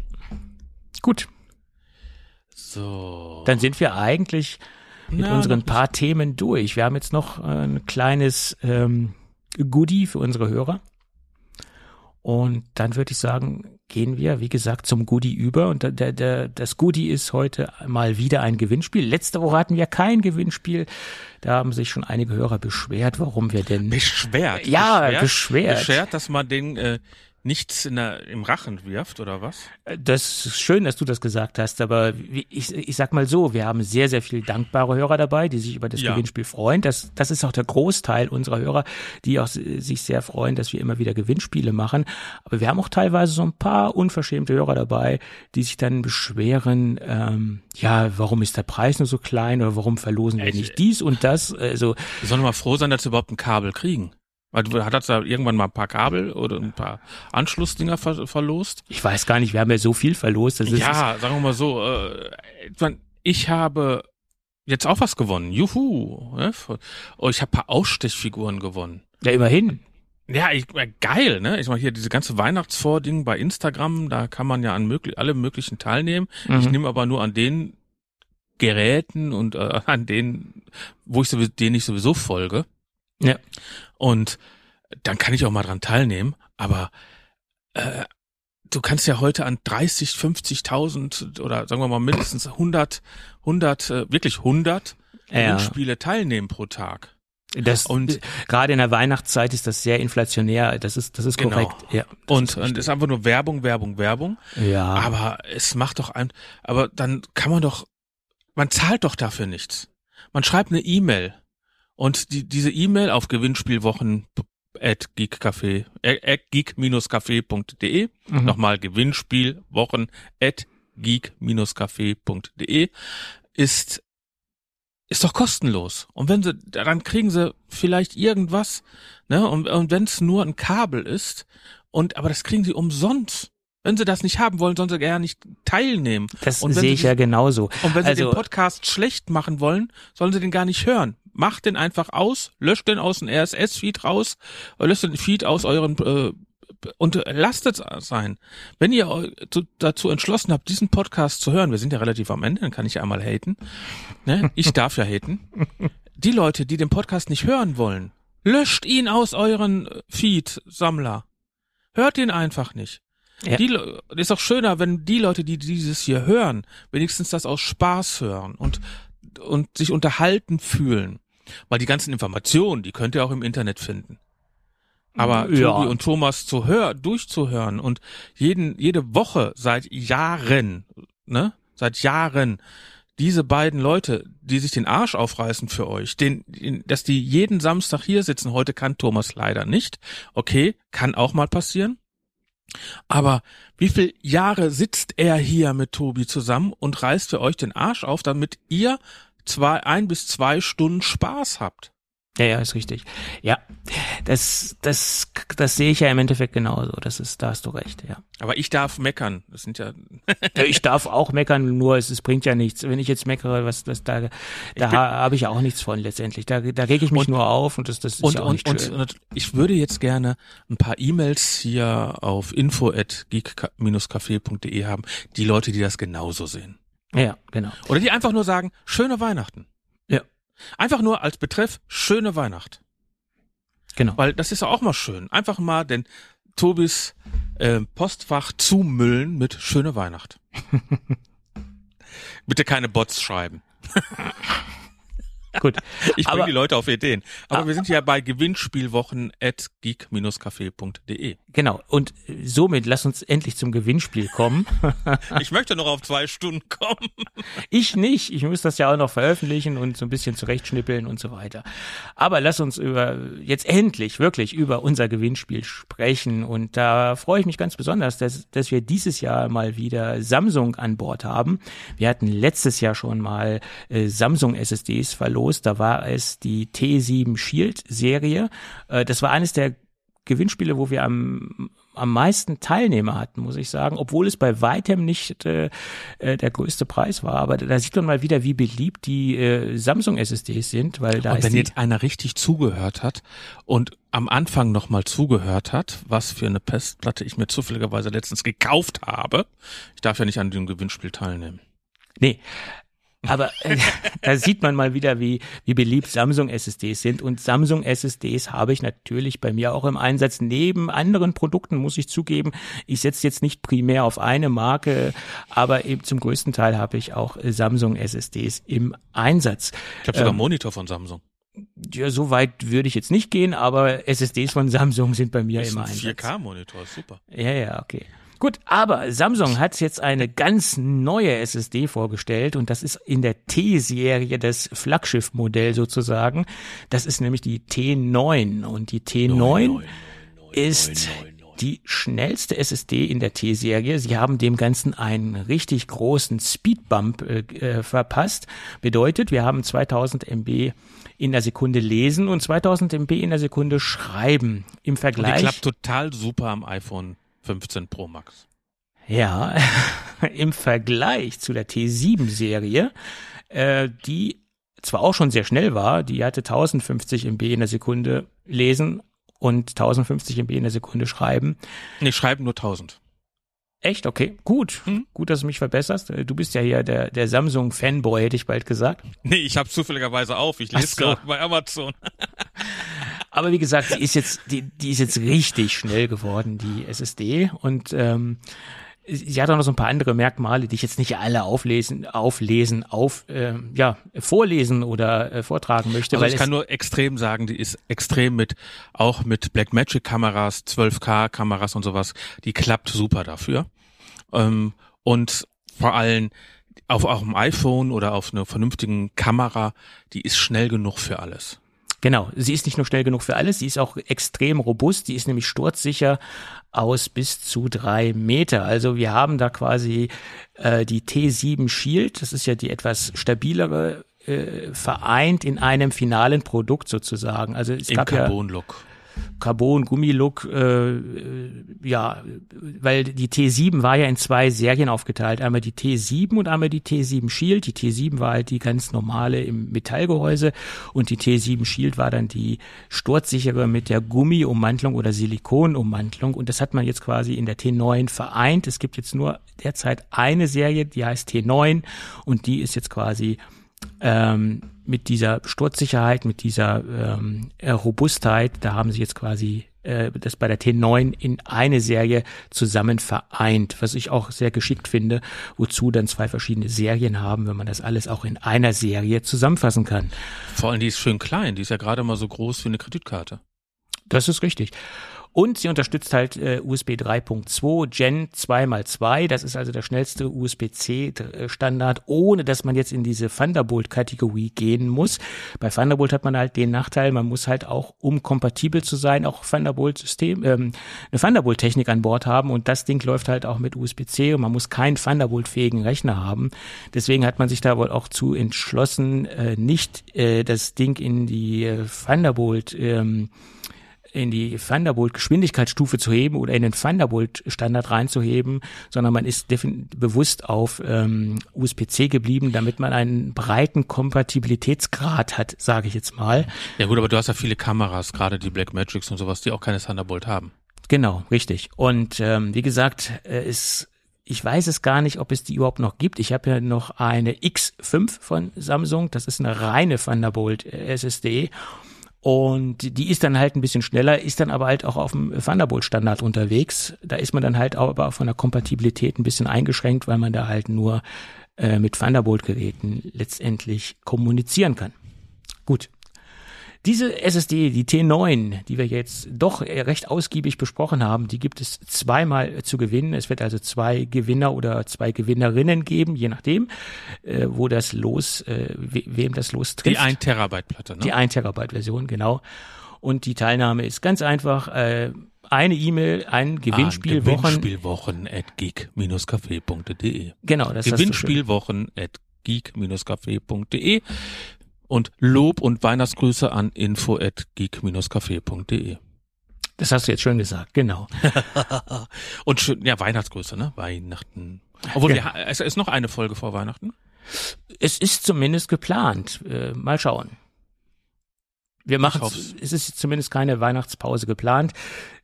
Gut. So. Dann sind wir eigentlich mit Na, unseren paar Themen durch. Wir haben jetzt noch ein kleines ähm, Goodie für unsere Hörer. Und dann würde ich sagen, gehen wir, wie gesagt, zum Goodie über. Und der, der, das Goodie ist heute mal wieder ein Gewinnspiel. Letzte Woche hatten wir kein Gewinnspiel. Da haben sich schon einige Hörer beschwert, warum wir denn. Beschwert? Ja, beschwert. Beschwert, beschwert dass man den äh, nichts in der, im Rachen wirft oder was? Das ist schön, dass du das gesagt hast, aber ich, ich sag mal so, wir haben sehr, sehr viel dankbare Hörer dabei, die sich über das ja. Gewinnspiel freuen. Das, das ist auch der Großteil unserer Hörer, die auch sich sehr freuen, dass wir immer wieder Gewinnspiele machen. Aber wir haben auch teilweise so ein paar unverschämte Hörer dabei, die sich dann beschweren, ähm, ja, warum ist der Preis nur so klein oder warum verlosen wir nicht dies und das? Also, wir sollen mal froh sein, dass wir überhaupt ein Kabel kriegen. Hat das da irgendwann mal ein paar Kabel oder ein paar Anschlussdinger ver verlost? Ich weiß gar nicht, wir haben ja so viel verlost. Das ja, sagen wir mal so, äh, ich habe jetzt auch was gewonnen. Juhu. Ne? Oh, ich habe paar Ausstechfiguren gewonnen. Ja, immerhin. Ja, ich, äh, geil, ne? Ich meine hier diese ganze Weihnachtsvording bei Instagram, da kann man ja an möglich, alle möglichen teilnehmen. Mhm. Ich nehme aber nur an den Geräten und äh, [laughs] an denen, wo ich sowieso, denen ich sowieso folge. Ja. Und dann kann ich auch mal dran teilnehmen, aber äh, du kannst ja heute an 30, 50.000 oder sagen wir mal mindestens 100, 100, äh, wirklich 100 ja. Spiele teilnehmen pro Tag. Das, und gerade in der Weihnachtszeit ist das sehr inflationär. Das ist, das ist genau. korrekt. Ja, und, ist und ist einfach nur Werbung, Werbung, Werbung. Ja. Aber es macht doch ein, aber dann kann man doch, man zahlt doch dafür nichts. Man schreibt eine E-Mail und die, diese E-Mail auf Gewinnspielwochen at geekcafé, äh, geek-café.de, mhm. nochmal Gewinnspielwochen at geek-café.de ist ist doch kostenlos. Und wenn sie, dann kriegen sie vielleicht irgendwas, ne? Und, und wenn es nur ein Kabel ist, und aber das kriegen sie umsonst. Wenn sie das nicht haben wollen, sollen sie gerne nicht teilnehmen. Das sehe ich ja genauso. Und wenn sie also, den Podcast schlecht machen wollen, sollen sie den gar nicht hören. Macht den einfach aus, löscht den aus dem RSS-Feed raus, löscht den Feed aus euren äh, und lasst es sein. Wenn ihr dazu entschlossen habt, diesen Podcast zu hören, wir sind ja relativ am Ende, dann kann ich ja einmal haten. Ne? Ich darf ja haten. Die Leute, die den Podcast nicht hören wollen, löscht ihn aus euren Feed-Sammler. Hört ihn einfach nicht. Ja. Die, ist auch schöner, wenn die Leute, die dieses hier hören, wenigstens das aus Spaß hören und, und sich unterhalten fühlen. Weil die ganzen Informationen, die könnt ihr auch im Internet finden. Aber ja. Tobi und Thomas zu hören, durchzuhören und jeden, jede Woche seit Jahren, ne, seit Jahren, diese beiden Leute, die sich den Arsch aufreißen für euch, den, dass die jeden Samstag hier sitzen, heute kann Thomas leider nicht. Okay, kann auch mal passieren. Aber wie viel Jahre sitzt er hier mit Tobi zusammen und reißt für euch den Arsch auf, damit ihr zwei, ein bis zwei Stunden Spaß habt? Ja, ja, ist richtig. Ja, das, das, das sehe ich ja im Endeffekt genauso. Das ist, da hast du recht, ja. Aber ich darf meckern. Das sind ja. ich darf auch meckern, nur es, es bringt ja nichts. Wenn ich jetzt meckere, was, was da, da habe ich auch nichts von letztendlich. Da, da rege ich mich und, nur auf und das, das ist und, ja auch und, nicht schön. Und, ich würde jetzt gerne ein paar E-Mails hier auf info at geek-café.de haben. Die Leute, die das genauso sehen. Ja, genau. Oder die einfach nur sagen, schöne Weihnachten. Einfach nur als Betreff schöne Weihnacht. Genau. Weil das ist ja auch mal schön. Einfach mal den Tobis äh, Postfach zumüllen mit schöne Weihnacht. [laughs] Bitte keine Bots schreiben. [laughs] Gut. [laughs] Ich bringe die Leute auf Ideen. Aber ah, wir sind ja bei Gewinnspielwochen at geek-café.de. Genau. Und somit lass uns endlich zum Gewinnspiel kommen. [laughs] ich möchte noch auf zwei Stunden kommen. [laughs] ich nicht. Ich muss das ja auch noch veröffentlichen und so ein bisschen zurechtschnippeln und so weiter. Aber lass uns über, jetzt endlich wirklich über unser Gewinnspiel sprechen. Und da freue ich mich ganz besonders, dass, dass wir dieses Jahr mal wieder Samsung an Bord haben. Wir hatten letztes Jahr schon mal äh, Samsung SSDs verloren los. Da war es die T7 Shield Serie. Äh, das war eines der Gewinnspiele, wo wir am, am meisten Teilnehmer hatten, muss ich sagen, obwohl es bei weitem nicht äh, äh, der größte Preis war. Aber da sieht man mal wieder, wie beliebt die äh, Samsung SSDs sind, weil da und wenn jetzt einer richtig zugehört hat und am Anfang nochmal zugehört hat, was für eine Pestplatte ich mir zufälligerweise letztens gekauft habe, ich darf ja nicht an dem Gewinnspiel teilnehmen. Nee, Aber äh, [laughs] da sieht man mal wieder, wie, wie beliebt Samsung SSDs sind. Und Samsung SSDs habe ich natürlich bei mir auch im Einsatz. Neben anderen Produkten muss ich zugeben, ich setze jetzt nicht primär auf eine Marke, aber eben zum größten Teil habe ich auch Samsung SSDs im Einsatz. Ich habe sogar ähm, Monitor von Samsung. Ja, so weit würde ich jetzt nicht gehen, aber SSDs von [laughs] Samsung sind bei mir immer ein 4K-Monitor, super. Ja, ja, okay. Gut, aber Samsung hat jetzt eine ganz neue SSD vorgestellt und das ist in der T-Serie das Flaggschiff-Modell sozusagen. Das ist nämlich die T9 und die T9 9, 9, 9, ist die schnellste SSD in der T-Serie. Sie haben dem Ganzen einen richtig großen Speedbump äh, äh verpasst. Bedeutet, wir haben 2000 MB in der Sekunde lesen und 2000 MB in der Sekunde schreiben. Im Vergleich. Und die klappt total super am iPhone 15 Pro Max. Ja, [laughs] im Vergleich zu der T7-Serie, äh, die zwar auch schon sehr schnell war, die hatte 1050 MB in der Sekunde lesen und 1050 MB in der Sekunde schreiben. Nee, schreiben nur 1000. Echt? Okay, gut. Hm? Gut, dass du mich verbesserst. Du bist ja hier der, der Samsung-Fanboy, hätte ich bald gesagt. Nee, ich habe zufälligerweise auf. Ich lese so. gerade bei Amazon. [laughs] Aber wie gesagt, die ist jetzt, die, die ist jetzt richtig schnell geworden, die SSD. Und ähm, sie hat auch noch so ein paar andere Merkmale, die ich jetzt nicht alle auflesen, auflesen, auf, äh, ja, vorlesen oder äh, vortragen möchte. Also weil ich kann nur extrem sagen, die ist extrem mit, auch mit Blackmagic Kameras, 12K Kameras und sowas, die klappt super dafür. Ähm, und vor allem auf, auch dem iPhone oder auf einer vernünftigen Kamera, die ist schnell genug für alles. Genau, sie ist nicht nur schnell genug für alles, sie ist auch extrem robust, die ist nämlich sturzsicher aus bis zu drei Meter. Also wir haben da quasi äh, die T7 Shield, das ist ja die etwas stabilere, äh, vereint in einem finalen Produkt sozusagen. Also es Im gab Carbon-Look. Ja, Carbon-Gummilook, äh, ja, weil die T7 war ja in zwei Serien aufgeteilt. Einmal die T7 und einmal die T7 Shield. Die T7 war halt die ganz normale im Metallgehäuse und die T7 Shield war dann die sturzsichere mit der Gummiummantlung oder Silikonummantlung. Und das hat man jetzt quasi in der T9 vereint. Es gibt jetzt nur derzeit eine Serie, die heißt T9 und die ist jetzt quasi ähm, mit dieser Sturzsicherheit, mit dieser ähm, Robustheit, da haben sie jetzt quasi äh, das bei der T9 in eine Serie zusammen vereint, was ich auch sehr geschickt finde, wozu dann zwei verschiedene Serien haben, wenn man das alles auch in einer Serie zusammenfassen kann. Vor allem die ist schön klein, die ist ja gerade mal so groß wie eine Kreditkarte. Das ist richtig. Und sie unterstützt halt äh, USB 3.2 Gen 2x2. Das ist also der schnellste USB-C-Standard, ohne dass man jetzt in diese Thunderbolt-Kategorie gehen muss. Bei Thunderbolt hat man halt den Nachteil, man muss halt auch, um kompatibel zu sein, auch Thunderbolt-System, ähm, eine Thunderbolt-Technik an Bord haben. Und das Ding läuft halt auch mit USB-C und man muss keinen Thunderbolt-fähigen Rechner haben. Deswegen hat man sich da wohl auch zu entschlossen, äh, nicht äh, das Ding in die äh, Thunderbolt ähm, in die Thunderbolt-Geschwindigkeitsstufe zu heben oder in den Thunderbolt-Standard reinzuheben, sondern man ist bewusst auf ähm, USB-C geblieben, damit man einen breiten Kompatibilitätsgrad hat, sage ich jetzt mal. Ja gut, aber du hast ja viele Kameras, gerade die Blackmagics und sowas, die auch keine Thunderbolt haben. Genau, richtig. Und ähm, wie gesagt, äh, ist ich weiß es gar nicht, ob es die überhaupt noch gibt. Ich habe ja noch eine X5 von Samsung. Das ist eine reine Thunderbolt SSD. Und die ist dann halt ein bisschen schneller, ist dann aber halt auch auf dem Thunderbolt-Standard unterwegs. Da ist man dann halt aber von der Kompatibilität ein bisschen eingeschränkt, weil man da halt nur äh, mit Thunderbolt-Geräten letztendlich kommunizieren kann. Gut, diese SSD, die T9, die wir jetzt doch recht ausgiebig besprochen haben, die gibt es zweimal zu gewinnen. Es wird also zwei Gewinner oder zwei Gewinnerinnen geben, je nachdem, äh, wo das Los, äh, we wem das Los trifft. Die 1 Terabyte Platte, ne? Die 1 Terabyte Version, genau. Und die Teilnahme ist ganz einfach. Äh, eine E-Mail, ein Gewinnspielwochen. Ah, Gewinnspielwochen at geek-café.de. Genau, das Gewinnspielwochen at geek-café.de und Lob und Weihnachtsgrüße an info at geek-café.de. Das hast du jetzt schön gesagt, genau. [laughs] und schön, ja, Weihnachtsgrüße, ne? Weihnachten. Obwohl, ja. wir, es ist noch eine Folge vor Weihnachten. Es ist zumindest geplant. Äh, mal schauen. Wir machen es ist zumindest keine Weihnachtspause geplant.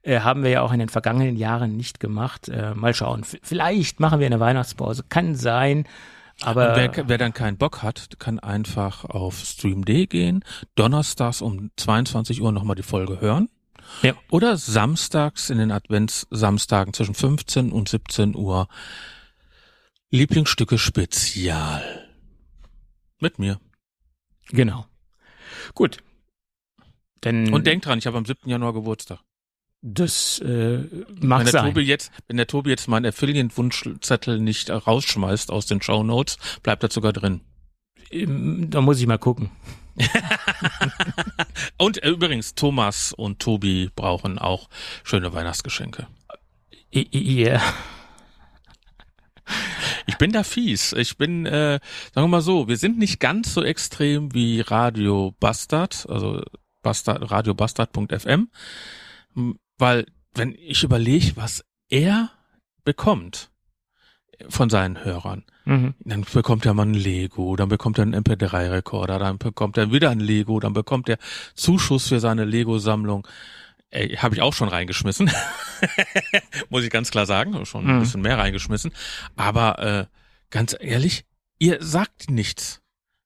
Äh, haben wir ja auch in den vergangenen Jahren nicht gemacht. Äh, mal schauen. F vielleicht machen wir eine Weihnachtspause. Kann sein. Aber wer, wer dann keinen Bock hat, kann einfach auf Stream.de gehen, donnerstags um 22 Uhr nochmal die Folge hören. Ja. Oder samstags in den Adventssamstagen zwischen 15 und 17 Uhr Lieblingsstücke Spezial. Mit mir. genau. Gut. Denn Und denkt dran, ich habe am 7. Januar Geburtstag. Das äh, mag Wenn der, sein. Tobi jetzt, wenn der Tobi jetzt meinen Affiliate-Wunschzettel nicht rausschmeißt aus den Show Notes, bleibt er sogar drin. Ähm, Da muss ich mal gucken. [laughs] Und äh, übrigens, Thomas und Tobi brauchen auch schöne Weihnachtsgeschenke. Ja. Ich bin da fies. Ich bin, äh, sagen wir mal so, wir sind nicht ganz so extrem wie Radio Bastard, also Bastard, radiobastard.fm, m, weil wenn ich überlege, was er bekommt von seinen Hörern, Mhm. dann bekommt er mal ein Lego, dann bekommt er einen MP3-Rekorder, dann bekommt er wieder ein Lego, dann bekommt er Zuschuss für seine Lego-Sammlung. Ey, habe ich auch schon reingeschmissen. [laughs] Muss ich ganz klar sagen, schon ein Mhm. bisschen mehr reingeschmissen. Aber äh, ganz ehrlich, ihr sagt nichts.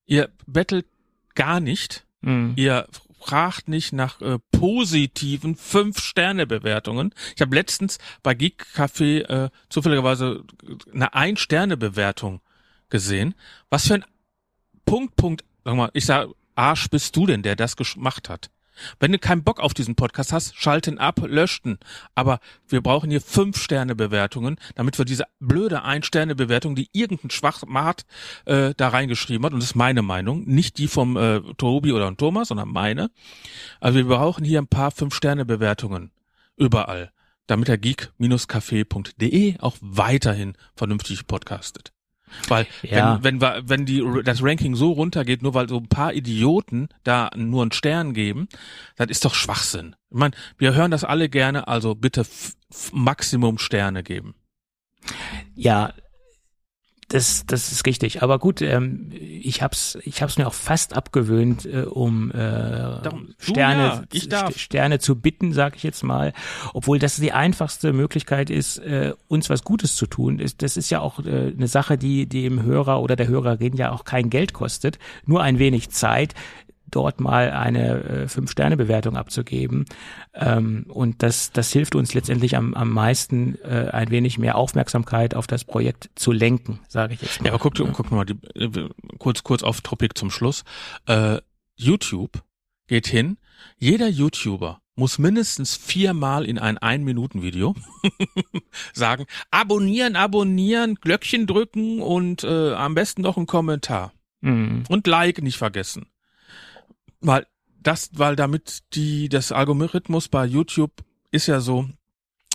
Ihr bettelt gar nicht. Mhm. Ihr fragt nicht nach äh, positiven Fünf-Sterne-Bewertungen. Ich habe letztens bei Geek Café äh, zufälligerweise eine Ein-Sterne-Bewertung gesehen. Was für ein Punkt, Punkt, sag mal, ich sag, Arsch bist du denn, der das gemacht hat. Wenn du keinen Bock auf diesen Podcast hast, schalten ab, löschten. Aber wir brauchen hier fünf Sterne Bewertungen, damit wir diese blöde ein Sterne Bewertung, die irgendein Schwachmat äh, da reingeschrieben hat, und das ist meine Meinung, nicht die vom äh, Tobi oder Thomas, sondern meine. Also wir brauchen hier ein paar fünf Sterne Bewertungen überall, damit der geek-café.de auch weiterhin vernünftig podcastet. Weil Ja. wenn, wenn, wenn die, das Ranking so runtergeht, nur weil so ein paar Idioten da nur einen Stern geben, das ist doch Schwachsinn. Ich meine, wir hören das alle gerne, also bitte Maximum Sterne geben. Ja, das, das ist richtig. Aber gut, ähm, ich hab's, ich hab's mir auch fast abgewöhnt, äh, um äh, Darum- Sterne, ja, Sterne zu bitten, sage ich jetzt mal. Obwohl das die einfachste Möglichkeit ist, äh, uns was Gutes zu tun. Ist, das ist ja auch äh, eine Sache, die dem Hörer oder der Hörerin ja auch kein Geld kostet, nur ein wenig Zeit dort mal eine äh, Fünf-Sterne-Bewertung abzugeben. Ähm, und das, das hilft uns letztendlich am, am meisten, äh, ein wenig mehr Aufmerksamkeit auf das Projekt zu lenken, sage ich jetzt mal. Ja, aber guck, guck mal, die, äh, kurz, kurz auf Topic zum Schluss. Äh, YouTube geht hin, jeder YouTuber muss mindestens viermal in ein Ein-Minuten-Video [laughs] sagen, abonnieren, abonnieren, Glöckchen drücken und äh, am besten noch einen Kommentar. Mhm. Und Like nicht vergessen. Weil das, weil damit die, das Algorithmus bei YouTube ist ja so,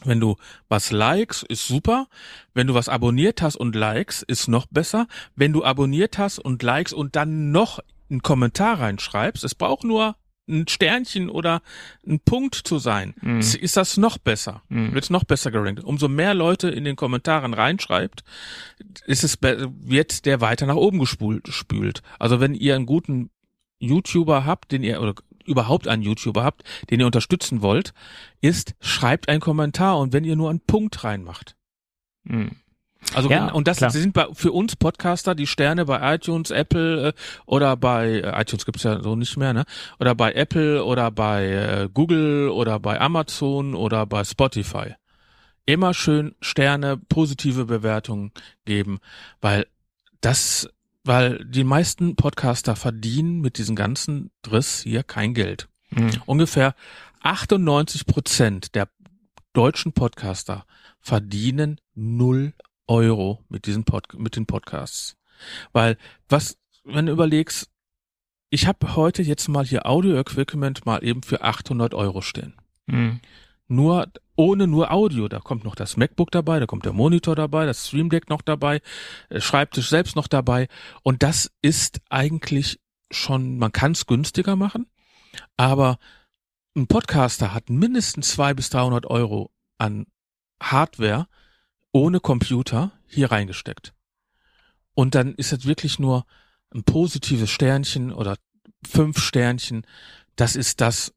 wenn du was likes, ist super. Wenn du was abonniert hast und likes, ist noch besser. Wenn du abonniert hast und likes und dann noch einen Kommentar reinschreibst, es braucht nur ein Sternchen oder ein Punkt zu sein, Mhm. ist- das noch besser. Mhm. Wird noch besser gerankt. Umso mehr Leute in den Kommentaren reinschreibt, ist es, wird der weiter nach oben gespult, spült. Also wenn ihr einen guten YouTuber habt, den ihr, oder überhaupt einen YouTuber habt, den ihr unterstützen wollt, ist, schreibt einen Kommentar und wenn ihr nur einen Punkt reinmacht. Mhm. Also Ja, und das klar. sind bei, für uns Podcaster die Sterne bei iTunes, Apple äh, oder bei äh, iTunes gibt's ja so nicht mehr, ne? Oder bei Apple oder bei äh, Google oder bei Amazon oder bei Spotify. Immer schön Sterne, positive Bewertungen geben, weil das, weil die meisten Podcaster verdienen mit diesem ganzen Driss hier kein Geld. Mhm. Ungefähr 98 Prozent der deutschen Podcaster verdienen null Euro mit diesen Pod mit den Podcasts. Weil was, wenn du überlegst, ich habe heute jetzt mal hier Audio-Equipment mal eben für 800 Euro stehen. Mhm. Nur, ohne nur Audio, da kommt noch das MacBook dabei, da kommt der Monitor dabei, das Stream Deck noch dabei, der Schreibtisch selbst noch dabei. Und das ist eigentlich schon, man kann es günstiger machen, aber ein Podcaster hat mindestens 200 bis 300 Euro an Hardware ohne Computer hier reingesteckt. Und dann ist es wirklich nur ein positives Sternchen oder fünf Sternchen. Das ist das,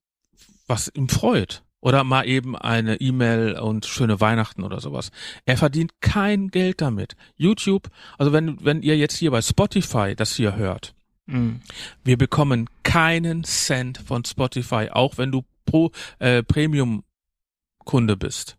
was ihm freut. Oder mal eben eine E-Mail und schöne Weihnachten oder sowas. Er verdient kein Geld damit. YouTube, also wenn, wenn ihr jetzt hier bei Spotify das hier hört, mhm. wir bekommen keinen Cent von Spotify, auch wenn du pro äh, Premium Kunde bist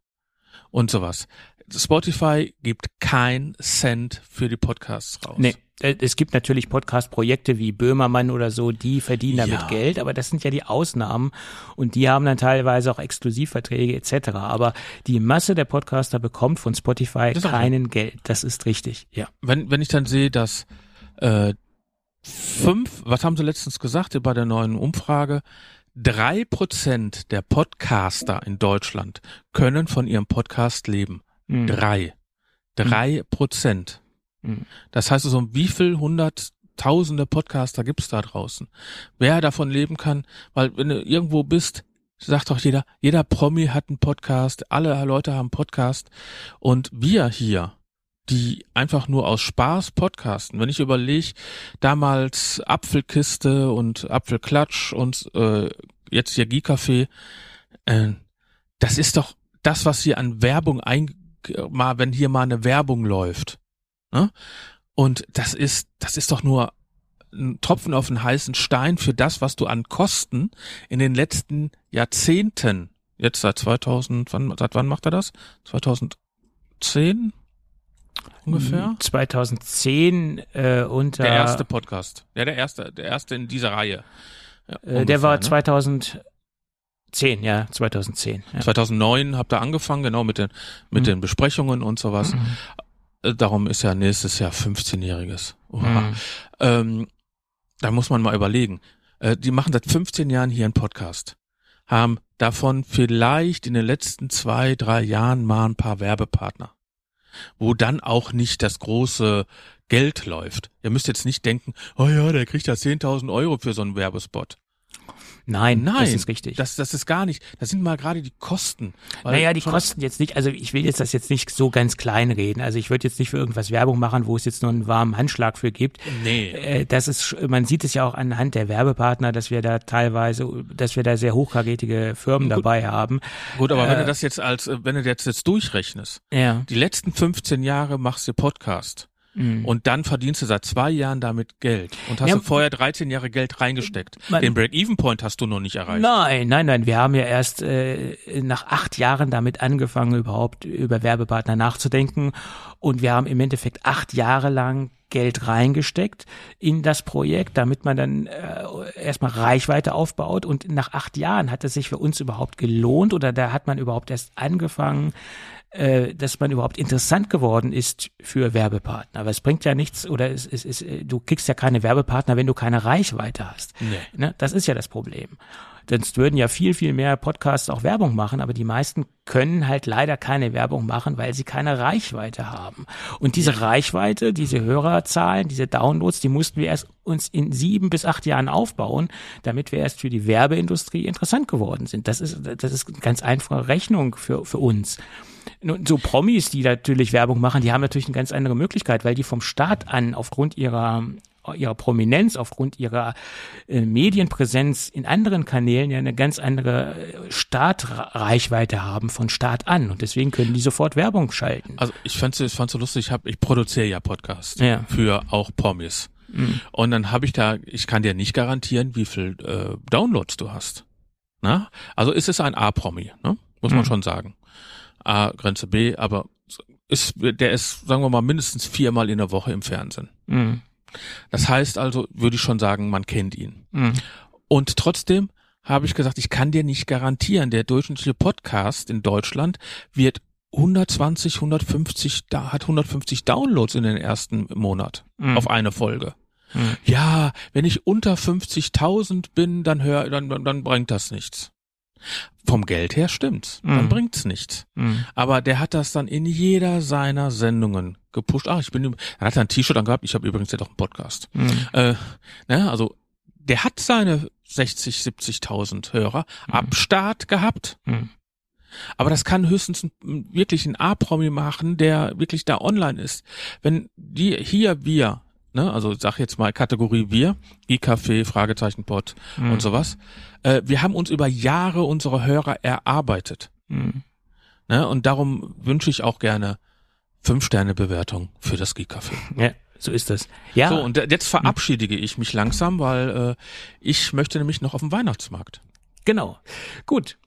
und sowas. Spotify gibt kein Cent für die Podcasts raus. Nee. Äh, es gibt natürlich Podcast-Projekte wie Böhmermann oder so, die verdienen damit ja. Geld, aber das sind ja die Ausnahmen und die haben dann teilweise auch Exklusivverträge etc. Aber die Masse der Podcaster bekommt von Spotify keinen Geld. Das ist richtig, ja. Wenn, wenn ich dann sehe, dass äh, fünf, was haben sie letztens gesagt bei der neuen Umfrage? Drei Prozent der Podcaster in Deutschland können von ihrem Podcast leben. Mhm. Drei. Drei Prozent. Mhm. Das heißt also, wie viel hunderttausende Podcaster gibt's da draußen? Wer davon leben kann, weil wenn du irgendwo bist, sagt doch jeder, jeder Promi hat einen Podcast, alle Leute haben Podcast und wir hier, die einfach nur aus Spaß podcasten. Wenn ich überlege, damals Apfelkiste und Apfelklatsch und äh, jetzt hier Gicafé, äh, das ist doch das, was hier an Werbung ein, mal, wenn hier mal eine Werbung läuft. Ne? Und das ist, das ist doch nur ein Tropfen auf einen heißen Stein für das, was du an Kosten in den letzten Jahrzehnten, jetzt seit 2000, wann, seit wann macht er das? 2010 ungefähr? 2010 äh, unter der erste Podcast, ja der erste, der erste in dieser Reihe. Ja, ungefähr, äh, der war ne? 2010, ja 2010. Ja. 2009 habt ihr angefangen, genau mit den mit mhm. den Besprechungen und sowas. Mhm. Äh, darum ist ja nächstes Jahr 15-jähriges. Mhm. Ähm, da muss man mal überlegen. Äh, die machen seit 15 Jahren hier einen Podcast, haben davon vielleicht in den letzten zwei, drei Jahren mal ein paar Werbepartner, wo dann auch nicht das große Geld läuft. Ihr müsst jetzt nicht denken, oh ja, der kriegt ja 10.000 Euro für so einen Werbespot. Nein, Nein, das ist richtig. Das, das ist gar nicht. Das sind mal gerade die Kosten. Naja, die Kosten jetzt nicht, also ich will jetzt das jetzt nicht so ganz klein reden. Also ich würde jetzt nicht für irgendwas Werbung machen, wo es jetzt nur einen warmen Handschlag für gibt. Nee. Äh, das ist, man sieht es ja auch anhand der Werbepartner, dass wir da teilweise, dass wir da sehr hochkarätige Firmen Gut. dabei haben. Gut, aber äh, wenn du das jetzt als, wenn du jetzt, jetzt durchrechnest, ja. die letzten 15 Jahre machst du Podcast. Mhm. Und dann verdienst du seit zwei Jahren damit Geld und hast ja, du vorher 13 Jahre Geld reingesteckt. Man, Den Break-Even-Point hast du noch nicht erreicht. Nein, nein, nein. Wir haben ja erst äh, nach acht Jahren damit angefangen, überhaupt über Werbepartner nachzudenken. Und wir haben im Endeffekt acht Jahre lang Geld reingesteckt in das Projekt, damit man dann äh, erstmal Reichweite aufbaut. Und nach acht Jahren hat es sich für uns überhaupt gelohnt oder da hat man überhaupt erst angefangen, äh, dass man überhaupt interessant geworden ist für Werbepartner. Aber es bringt ja nichts oder es, es, es, du kriegst ja keine Werbepartner, wenn du keine Reichweite hast. Nee. Ne? Das ist ja das Problem. Sonst würden ja viel, viel mehr Podcasts auch Werbung machen, aber die meisten können halt leider keine Werbung machen, weil sie keine Reichweite haben. Und diese Reichweite, diese Hörerzahlen, diese Downloads, die mussten wir erst uns in sieben bis acht Jahren aufbauen, damit wir erst für die Werbeindustrie interessant geworden sind. Das ist, das ist eine ganz einfache Rechnung für, für uns so Promis, die natürlich Werbung machen, die haben natürlich eine ganz andere Möglichkeit, weil die vom Staat an aufgrund ihrer ihrer Prominenz, aufgrund ihrer äh, Medienpräsenz in anderen Kanälen ja eine ganz andere äh, Startreichweite haben von Start an und deswegen können die sofort Werbung schalten. Also ich ich fand's so lustig, ich, hab, ich produziere ja Podcasts ja. für auch Promis. Mhm. Und dann habe ich da, ich kann dir nicht garantieren, wie viel äh, Downloads du hast. Na? Also ist es ein A-Promi, ne? muss man mhm. schon sagen. A, Grenze B, aber ist, der ist, sagen wir mal, mindestens viermal in der Woche im Fernsehen. Mhm. Das heißt also, würde ich schon sagen, man kennt ihn. Mhm. Und trotzdem habe ich gesagt, ich kann dir nicht garantieren, der durchschnittliche Podcast in Deutschland wird 120, 150, da hat 150 Downloads in den ersten Monat mhm. auf eine Folge. Mhm. Ja, wenn ich unter 50.000 bin, dann hör, dann, dann bringt das nichts. Vom Geld her stimmt's. Mhm. Dann bringt's nichts. Mhm. Aber der hat das dann in jeder seiner Sendungen gepusht. Ach, ich bin, er hat ein T-Shirt angehabt. Ich habe übrigens jetzt auch einen Podcast. Mhm. Äh, ne, also, der hat seine 60, 70.000 Hörer mhm. ab Start gehabt. Mhm. Aber das kann höchstens wirklich ein A-Promi machen, der wirklich da online ist. Wenn die hier wir ne, also sag jetzt mal Kategorie Wir, IKF, Fragezeichen Pod Mhm. und sowas. Äh, wir haben uns über Jahre unsere Hörer erarbeitet. Mhm. Ne, und darum wünsche ich auch gerne Fünf-Sterne-Bewertung für das Geek-Café. Ja, so ist das. Ja, So, und jetzt verabschiede ich mich langsam, weil äh, ich möchte nämlich noch auf den Weihnachtsmarkt. genau. Gut.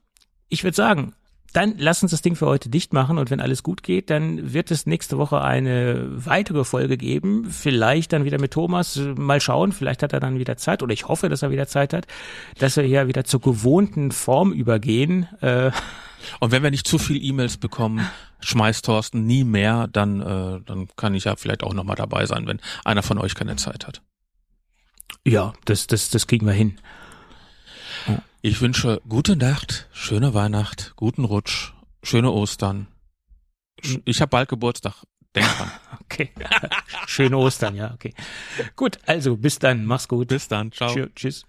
Ich würde sagen, dann lass uns das Ding für heute dicht machen und wenn alles gut geht, dann wird es nächste Woche eine weitere Folge geben. Vielleicht dann wieder mit Thomas. Mal schauen, vielleicht hat er dann wieder Zeit oder ich hoffe, dass er wieder Zeit hat, dass wir hier wieder zur gewohnten Form übergehen. Äh, Und wenn wir nicht zu viel E-Mails bekommen, schmeißt Thorsten nie mehr, dann, äh, dann kann ich ja vielleicht auch nochmal dabei sein, wenn einer von euch keine Zeit hat. ja, das, das, das kriegen wir hin. Ich wünsche gute Nacht, schöne Weihnacht, guten Rutsch, schöne Ostern. Sch- Ich habe bald Geburtstag. Denk dran. [laughs] Okay. [laughs] Schöne Ostern, ja, okay. Gut, also bis dann, mach's gut. Bis dann. Ciao. Tschö- Tschüss.